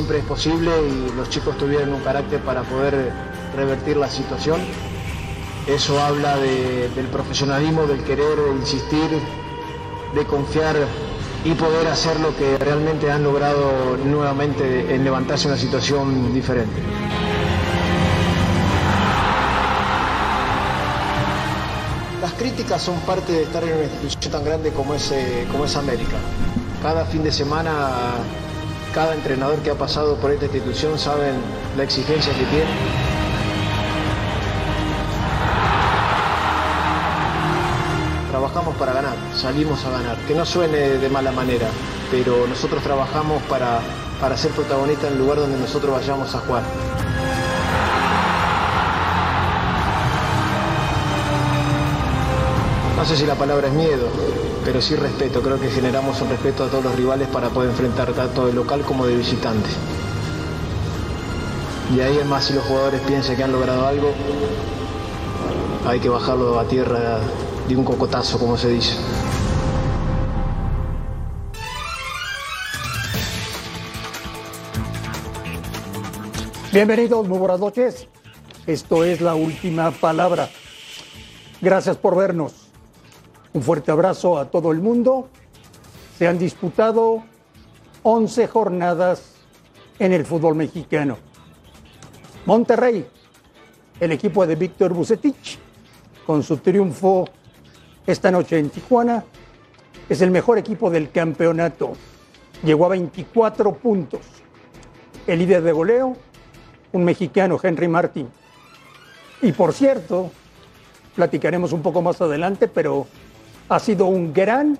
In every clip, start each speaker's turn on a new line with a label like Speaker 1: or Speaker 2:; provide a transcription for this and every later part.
Speaker 1: siempre es posible y los chicos tuvieron un carácter para poder revertir la situación. Eso habla del profesionalismo, del querer insistir, de confiar y poder hacer lo que realmente han logrado nuevamente en levantarse una situación diferente. Las críticas son parte de estar en una institución tan grande como es, eh, como es América. Cada fin de semana, cada entrenador que ha pasado por esta institución saben la exigencia que tiene. Trabajamos para ganar, salimos a ganar. Que no suene de mala manera, pero nosotros trabajamos para, para ser protagonistas en el lugar donde nosotros vayamos a jugar. No sé si la palabra es miedo, pero sí respeto. Creo que generamos un respeto a todos los rivales para poder enfrentar tanto de local como de visitante. Y ahí es más si los jugadores piensan que han logrado algo, hay que bajarlo a tierra de un cocotazo, como se dice.
Speaker 2: Bienvenidos, muy buenas noches. Esto es la última palabra. Gracias por vernos. Un fuerte abrazo a todo el mundo. Se han disputado 11 jornadas en el fútbol mexicano. Monterrey, el equipo de Víctor Bucetich, con su triunfo esta noche en Tijuana, es el mejor equipo del campeonato. Llegó a 24 puntos. El líder de goleo, un mexicano, Henry Martin. Y por cierto, platicaremos un poco más adelante, pero ha sido un gran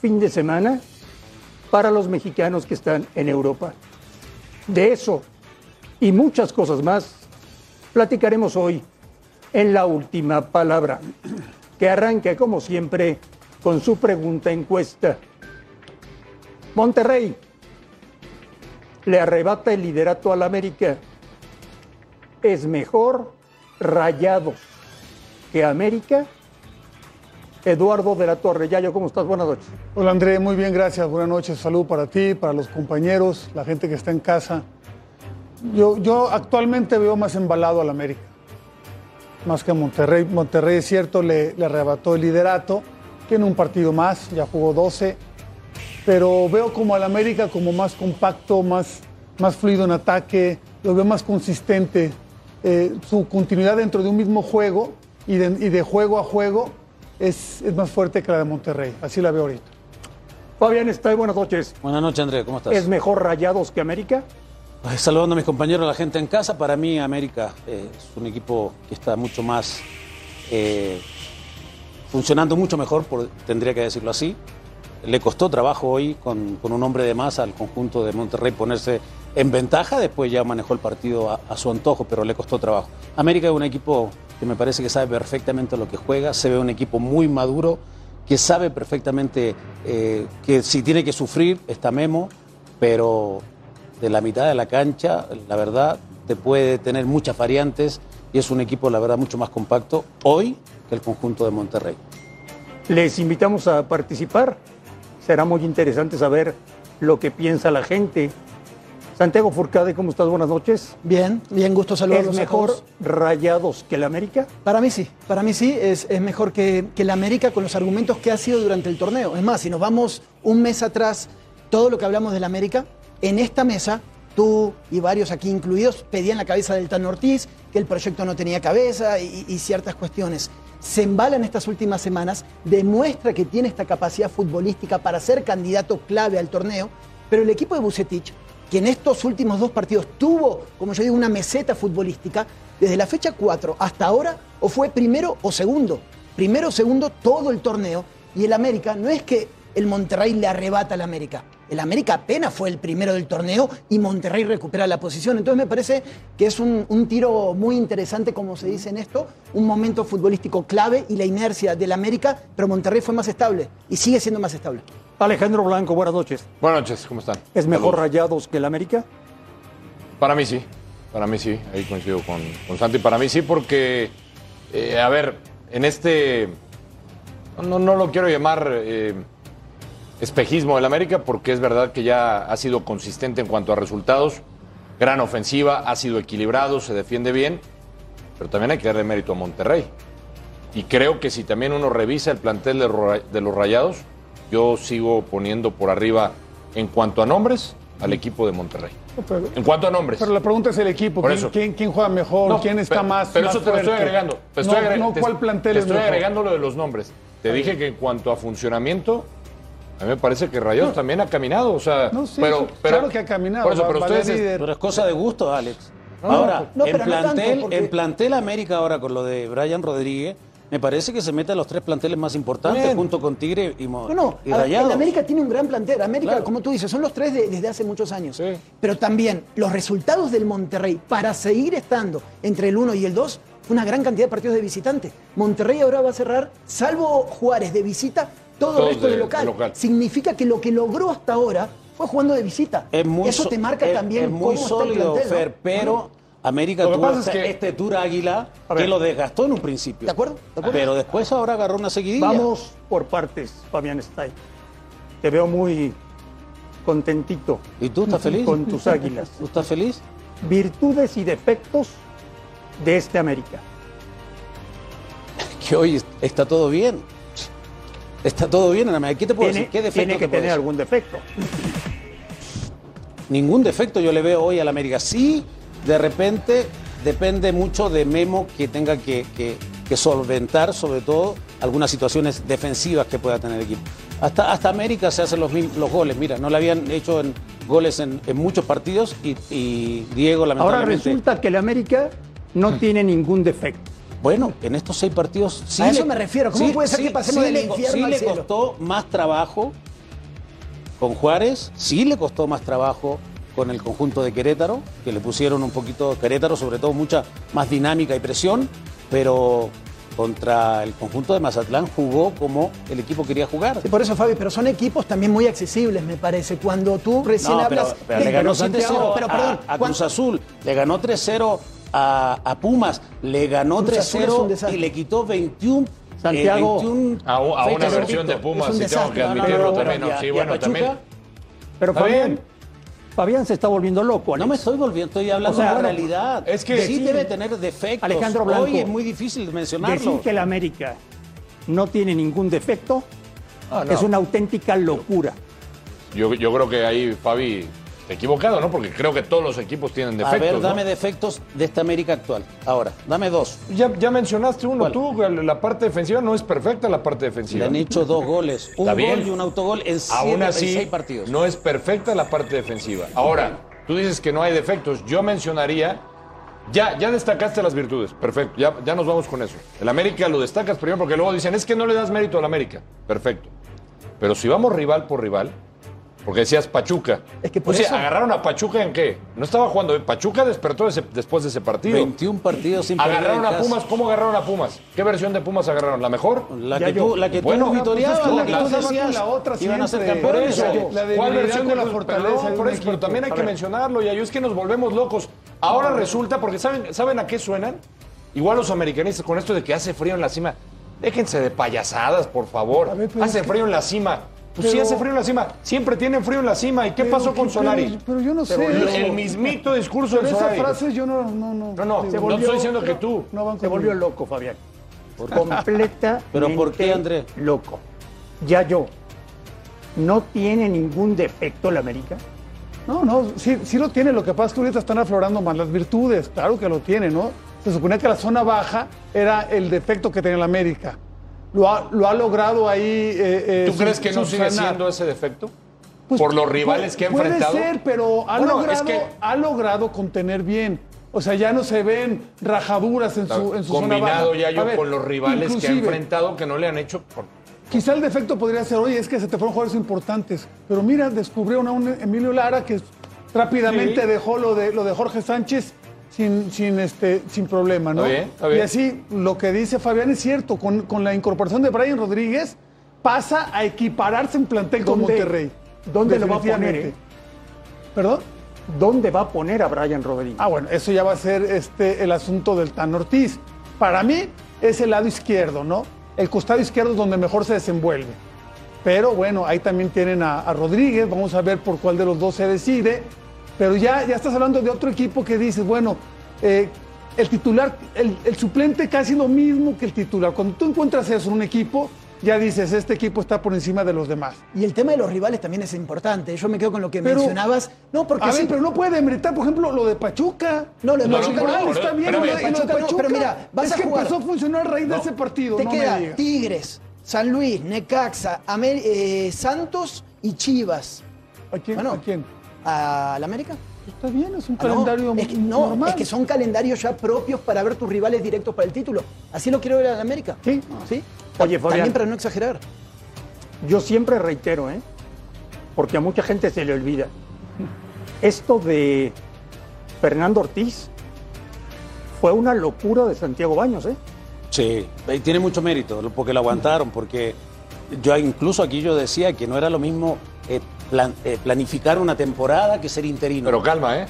Speaker 2: fin de semana para los mexicanos que están en Europa. De eso y muchas cosas más platicaremos hoy en la última palabra, que arranca como siempre con su pregunta encuesta. Monterrey le arrebata el liderato al América. ¿Es mejor Rayados que América? Eduardo de la Torre. Yayo, ¿cómo estás? Buenas noches.
Speaker 3: Hola André, muy bien, gracias. Buenas noches. Salud para ti, para los compañeros, la gente que está en casa. Yo, yo actualmente veo más embalado al América, más que a Monterrey. Monterrey es cierto, le, le arrebató el liderato, tiene un partido más, ya jugó 12, pero veo como al América como más compacto, más, más fluido en ataque, lo veo más consistente. Eh, su continuidad dentro de un mismo juego y y de juego a juego es, es, más fuerte que la de Monterrey. Así la veo ahorita.
Speaker 2: Fabián está buenas noches.
Speaker 4: Buenas noches, André, ¿cómo estás?
Speaker 2: ¿Es mejor Rayados que América?
Speaker 4: Pues, saludando a mis compañeros, a la gente en casa. Para mí, América eh, es un equipo que está mucho más. Eh, funcionando mucho mejor, por, tendría que decirlo así. Le costó trabajo hoy con, con, un hombre de más al conjunto de Monterrey ponerse en ventaja. Después ya manejó el partido a, a su antojo, pero le costó trabajo. América es un equipo que me parece que sabe perfectamente lo que juega, se ve un equipo muy maduro, que sabe perfectamente eh, que si tiene que sufrir está Memo, pero de la mitad de la cancha, la verdad, te puede tener muchas variantes y es un equipo, la verdad, mucho más compacto hoy que el conjunto de Monterrey.
Speaker 2: Les invitamos a participar, será muy interesante saber lo que piensa la gente Santiago Furcade, ¿cómo estás? Buenas noches.
Speaker 5: Bien, bien, gusto saludarlos.
Speaker 2: ¿Es mejor Rayados que el América?
Speaker 5: Para mí sí, para mí sí, es, es mejor que, que el América con los argumentos que ha sido durante el torneo. Es más, si nos vamos un mes atrás, todo lo que hablamos del América, en esta mesa, tú y varios aquí incluidos pedían la cabeza del Tan Ortiz, que el proyecto no tenía cabeza y, y ciertas cuestiones. Se embala en estas últimas semanas, demuestra que tiene esta capacidad futbolística para ser candidato clave al torneo, pero el equipo de Bucetich que en estos últimos dos partidos tuvo, como yo digo, una meseta futbolística, desde la fecha 4 hasta ahora, o fue primero o segundo. Primero o segundo todo el torneo. Y el América, no es que el Monterrey le arrebata al América. El América apenas fue el primero del torneo y Monterrey recupera la posición. Entonces me parece que es un, un tiro muy interesante, como se dice en esto, un momento futbolístico clave y la inercia del América, pero Monterrey fue más estable y sigue siendo más estable.
Speaker 2: Alejandro Blanco, buenas noches.
Speaker 6: Buenas noches, ¿cómo están?
Speaker 2: ¿Es mejor Saludos. Rayados que el América?
Speaker 6: Para mí sí, para mí sí, ahí coincido con, con Santi. Para mí sí, porque, eh, a ver, en este. No, no lo quiero llamar eh, espejismo del América porque es verdad que ya ha sido consistente en cuanto a resultados. Gran ofensiva, ha sido equilibrado, se defiende bien, pero también hay que darle mérito a Monterrey. Y creo que si también uno revisa el plantel de, los Rayados, yo sigo poniendo por arriba en cuanto a nombres al equipo de Monterrey.
Speaker 3: Pero,
Speaker 6: En cuanto a nombres.
Speaker 3: pero la pregunta es el equipo. ¿Quién,
Speaker 6: eso.
Speaker 3: quién- quién juega mejor?
Speaker 6: No,
Speaker 3: ¿Quién está
Speaker 6: pero-
Speaker 3: más
Speaker 6: Pero
Speaker 3: más
Speaker 6: eso te lo estoy agregando. Te estoy
Speaker 3: no, no,
Speaker 6: te-
Speaker 3: ¿cuál plantel
Speaker 6: te
Speaker 3: es
Speaker 6: estoy
Speaker 3: mejor?
Speaker 6: agregando lo de los nombres. Te dije que en cuanto a funcionamiento, a mí me parece que Rayados también ha caminado. O sea,
Speaker 3: No, sí,
Speaker 6: pero,
Speaker 3: claro que ha caminado,
Speaker 6: Por eso, pero ustedes.
Speaker 3: líder.
Speaker 4: Pero es cosa de gusto, Alex.
Speaker 3: No,
Speaker 4: ahora,
Speaker 5: no,
Speaker 4: en, plantel,
Speaker 5: porque-
Speaker 4: en plantel América ahora con lo de Brian Rodríguez, me parece que se mete a los tres planteles más importantes
Speaker 6: Bien.
Speaker 4: junto con Tigre y, Mo-
Speaker 5: No, no,
Speaker 4: y
Speaker 5: ver, el América tiene un gran plantel. América,
Speaker 4: Claro.
Speaker 5: como tú dices, son los tres de- desde hace muchos años.
Speaker 6: Sí.
Speaker 5: Pero también los resultados del Monterrey para seguir estando entre el 1 y el 2 fue una gran cantidad de partidos de visitantes. Monterrey ahora va a cerrar, salvo Juárez de visita, todo
Speaker 6: Todos
Speaker 5: el resto
Speaker 6: de-
Speaker 5: de, local.
Speaker 6: de local.
Speaker 5: Significa que lo que logró hasta ahora fue jugando de visita.
Speaker 4: Es muy
Speaker 5: Eso
Speaker 4: so-
Speaker 5: te marca
Speaker 4: es-
Speaker 5: también
Speaker 4: es muy
Speaker 5: cómo está el
Speaker 4: sólido,
Speaker 5: plantel, ¿no?
Speaker 4: Fer, pero América tuvo este,
Speaker 6: que-
Speaker 4: este tour águila que lo desgastó en un principio.
Speaker 5: ¿De acuerdo? ¿De acuerdo?
Speaker 4: Pero después ahora agarró una seguidilla.
Speaker 2: Vamos por partes, Fabián Stein. Te veo muy contentito
Speaker 4: ¿Y tú estás feliz?
Speaker 2: con tus águilas.
Speaker 4: ¿Tú estás feliz?
Speaker 2: Virtudes y defectos de este América.
Speaker 4: Que hoy está todo bien. Está todo bien en América. ¿Qué te puedo
Speaker 2: Tiene,
Speaker 4: decir? ¿Qué defecto
Speaker 2: tiene que tener algún defecto.
Speaker 4: Ningún defecto yo le veo hoy al América. Sí, de repente depende mucho de Memo que tenga que, que- que solventar, sobre todo, algunas situaciones defensivas que pueda tener el equipo. Hasta, hasta América se hacen los, los goles. Mira, no le habían hecho en, goles en, en muchos partidos y, y Diego,
Speaker 2: Ahora
Speaker 4: lamentablemente.
Speaker 2: resulta que el América no
Speaker 4: Mm.
Speaker 2: tiene ningún defecto.
Speaker 4: Bueno, en estos seis partidos sí.
Speaker 5: A eso me refiero. ¿Cómo puede ser que pasemos del
Speaker 4: le co-
Speaker 5: infierno
Speaker 4: sí
Speaker 5: al
Speaker 4: le
Speaker 5: cielo?
Speaker 4: costó más trabajo con Juárez, sí le costó más trabajo con el conjunto de Querétaro, que le pusieron un poquito Querétaro, sobre todo mucha más dinámica y presión, pero contra el conjunto de Mazatlán jugó como el equipo quería jugar.
Speaker 5: Sí, por eso, Fabi, pero son equipos también muy accesibles, me parece. Cuando tú recién
Speaker 4: No,
Speaker 5: hablas.
Speaker 4: pero le ganó
Speaker 5: Santiago,
Speaker 4: 7-0
Speaker 5: Pero
Speaker 4: a-
Speaker 5: perdón,
Speaker 4: a, Cruz Azul, le ganó 3-0 a, a Pumas, le ganó
Speaker 5: Cruz Azul es un
Speaker 4: 3-0
Speaker 5: desastre.
Speaker 4: y le quitó 21. eh,
Speaker 2: Santiago,
Speaker 4: 21
Speaker 6: A, a una versión de. Pumas,
Speaker 5: Es un
Speaker 6: sí tengo que admitirlo también.
Speaker 2: Pero Fabián,
Speaker 6: bien.
Speaker 2: Fabián se está volviendo loco.
Speaker 4: No me estoy volviendo, estoy hablando
Speaker 2: O sea,
Speaker 4: de la
Speaker 2: bueno,
Speaker 4: realidad.
Speaker 6: es que-
Speaker 4: sí,
Speaker 6: sí.
Speaker 4: debe tener defectos.
Speaker 2: Alejandro Blanco,
Speaker 4: Hoy es muy difícil mencionarlo.
Speaker 2: Decir que el América no tiene ningún defecto
Speaker 6: Ah, no.
Speaker 2: es una auténtica locura.
Speaker 6: Yo, yo creo que ahí, Fabi, equivocado, ¿no? Porque creo que todos los equipos tienen
Speaker 4: A
Speaker 6: defectos.
Speaker 4: ver,
Speaker 6: ¿no?
Speaker 4: dame defectos de esta América actual. Ahora, dame dos.
Speaker 6: Ya, ya mencionaste uno,
Speaker 4: ¿Cuál?
Speaker 6: tú, la parte defensiva no es perfecta la parte
Speaker 4: Le
Speaker 6: defensiva.
Speaker 4: han hecho dos goles. Un gol
Speaker 6: bien.
Speaker 4: y un autogol en siete,
Speaker 6: Aún
Speaker 4: en
Speaker 6: así,
Speaker 4: seis partidos.
Speaker 6: no es perfecta la parte defensiva. Ahora, tú dices que no hay defectos. Yo mencionaría, ya, ya destacaste las virtudes. Perfecto, ya, ya nos vamos con eso. El América lo destacas primero porque luego dicen, es que no le das mérito al América. Perfecto. Pero si vamos rival por rival, porque decías Pachuca.
Speaker 5: Es que por
Speaker 6: o sea,
Speaker 5: eso-
Speaker 6: ¿agarraron a Pachuca en qué? No estaba jugando. Pachuca despertó ese- después de ese partido.
Speaker 4: 21 partidos sin perder
Speaker 6: Agarraron a. Pumas, ¿cómo agarraron a Pumas? ¿Qué versión de Pumas agarraron? ¿La mejor?
Speaker 4: La que, tú, la que
Speaker 6: Bueno,
Speaker 4: tú
Speaker 6: pues
Speaker 4: vitoreabas,
Speaker 6: es que
Speaker 4: la que tú decías
Speaker 3: la otra
Speaker 4: iban a ser campeones.
Speaker 6: ¿cuál versión
Speaker 3: con
Speaker 6: de
Speaker 3: la fortaleza
Speaker 6: por eso, pero también hay que mencionarlo, y es que nos volvemos locos. Ahora resulta, porque ¿saben, ¿saben a qué suenan? Igual los americanistas con esto de que hace frío en la cima. Déjense de payasadas, por favor.
Speaker 3: Ver,
Speaker 6: hace
Speaker 3: que-
Speaker 6: frío en la cima. Pues sí,
Speaker 3: Pero-
Speaker 6: hace frío en la cima. Siempre tienen frío en la cima. ¿Y qué
Speaker 3: Pero
Speaker 6: pasó con Solari?
Speaker 3: Pero, pero yo no sé.
Speaker 6: El, el mismito discurso
Speaker 3: Pero
Speaker 6: de
Speaker 3: esa
Speaker 6: Solari.
Speaker 3: frase yo no. No, no,
Speaker 6: No, no, no estoy diciendo que tú.
Speaker 3: no van
Speaker 2: Se volvió loco, Fabián. Completa.
Speaker 4: ¿Pero por qué, André?
Speaker 2: Loco. Ya yo. ¿No tiene ningún defecto el América?
Speaker 3: No, no, sí, sí lo tiene. Lo que pasa es que ahorita están aflorando más las virtudes. Claro que lo tiene, ¿no? Se suponía que la zona baja era el defecto que tenía el América. Lo ha, lo ha logrado ahí. eh, eh,
Speaker 6: ¿Tú crees que no sigue siendo ese defecto?
Speaker 3: Pues,
Speaker 6: por los rivales que ha enfrentado.
Speaker 3: Puede ser, pero ha,
Speaker 6: Bueno,
Speaker 3: logrado,
Speaker 6: es que-
Speaker 3: ha logrado contener bien. O sea, ya no se ven rajaduras en su, en su zona
Speaker 6: Combinado
Speaker 3: baja.
Speaker 6: ya yo
Speaker 3: ver,
Speaker 6: con los rivales que ha enfrentado que no le han hecho. por-
Speaker 3: Quizá el defecto podría ser, oye, es que se te fueron jugadores importantes. Pero mira, descubrieron a un Emilio Lara que rápidamente
Speaker 6: Sí.
Speaker 3: dejó lo de, lo de Jorge Sánchez sin, sin, este, sin problema, ¿no?
Speaker 6: Está bien, está bien.
Speaker 3: Y así, lo que dice Fabián es cierto, con, con la incorporación de Brian Rodríguez, pasa a equipararse en plantel con
Speaker 2: ¿Dónde-
Speaker 3: Monterrey.
Speaker 2: dónde lo va a poner, eh?
Speaker 3: ¿Perdón?
Speaker 2: ¿Dónde va a poner a Brian Rodríguez?
Speaker 3: Ah, bueno, eso ya va a ser este, el asunto del Tan Ortiz. Para mí es el lado izquierdo, ¿no? El costado izquierdo es donde mejor se desenvuelve. Pero bueno, ahí también tienen a, a Rodríguez, vamos a ver por cuál de los dos se decide. Pero ya, ya estás hablando de otro equipo que dices, bueno, eh, el titular, el, el suplente casi lo mismo que el titular. Cuando tú encuentras eso en un equipo, ya dices, este equipo está por encima de los demás.
Speaker 5: Y el tema de los rivales también es importante. Yo me quedo con lo que
Speaker 3: Pero-
Speaker 5: mencionabas. No, porque
Speaker 3: A
Speaker 5: sí,
Speaker 3: ver, pero no puede meritar, por ejemplo, lo de Pachuca.
Speaker 5: No, lo de Pachuca
Speaker 3: Moral
Speaker 5: no,
Speaker 3: está bien,
Speaker 6: pero
Speaker 5: Pachuca no,
Speaker 3: Pachuca
Speaker 5: pero mira, vas
Speaker 3: es
Speaker 5: a
Speaker 3: que
Speaker 5: jugar.
Speaker 3: empezó a funcionar a raíz de ese partido.
Speaker 5: te
Speaker 3: no
Speaker 5: queda
Speaker 3: me.
Speaker 5: Tigres, San Luis, Necaxa, eh, Santos y Chivas.
Speaker 3: ¿A quién?
Speaker 5: Bueno,
Speaker 3: ¿A quién?
Speaker 5: ¿A la América?
Speaker 3: Está bien, es un
Speaker 5: Ah, no,
Speaker 3: calendario
Speaker 5: es que, no,
Speaker 3: normal.
Speaker 5: es que son calendarios ya propios para ver tus rivales directos para el título. Así lo quiero ver a la América.
Speaker 2: Sí.
Speaker 5: ¿Sí?
Speaker 2: Oye, Fabián.
Speaker 5: También para no exagerar.
Speaker 2: Yo siempre reitero, ¿eh? porque a mucha gente se le olvida. Esto de Fernando Ortiz fue una locura de Santiago Baños. ¿eh?
Speaker 4: Sí, y tiene mucho mérito porque lo aguantaron, porque yo incluso aquí yo decía que no era lo mismo eh, plan- eh, planificar una temporada que ser interino.
Speaker 6: Pero calma, ¿eh?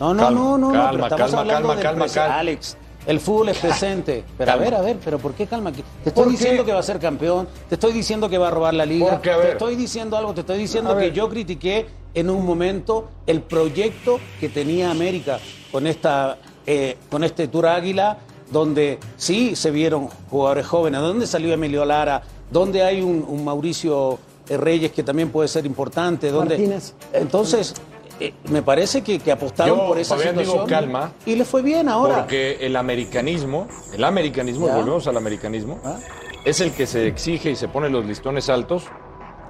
Speaker 4: no, no,
Speaker 6: calma,
Speaker 4: no, no, no,
Speaker 6: calma,
Speaker 4: pero estamos
Speaker 6: calma,
Speaker 4: hablando
Speaker 6: calma, calma, calma.
Speaker 4: Alex, el fútbol es presente. Pero a ver, a ver, pero ¿por qué calma? Te estoy
Speaker 3: Porque-
Speaker 4: diciendo que va a ser campeón, te estoy diciendo que va a robar la liga,
Speaker 6: Porque,
Speaker 4: te estoy diciendo algo, te estoy diciendo que yo critiqué en un momento el proyecto que tenía América con esta eh, con este Tour Águila, donde sí se vieron jugadores jóvenes, donde salió Emilio Lara, donde hay un, un Mauricio Reyes que también puede ser importante, donde
Speaker 5: Martínez.
Speaker 4: entonces eh, me parece que, que apostaron
Speaker 6: Yo,
Speaker 4: por esa
Speaker 6: Fabián, digo,
Speaker 4: situación
Speaker 6: calma.
Speaker 4: y le fue bien ahora.
Speaker 6: Porque el americanismo, el americanismo,
Speaker 4: Ya.
Speaker 6: volvemos al americanismo,
Speaker 4: Ah.
Speaker 6: es el que se exige y se pone los listones altos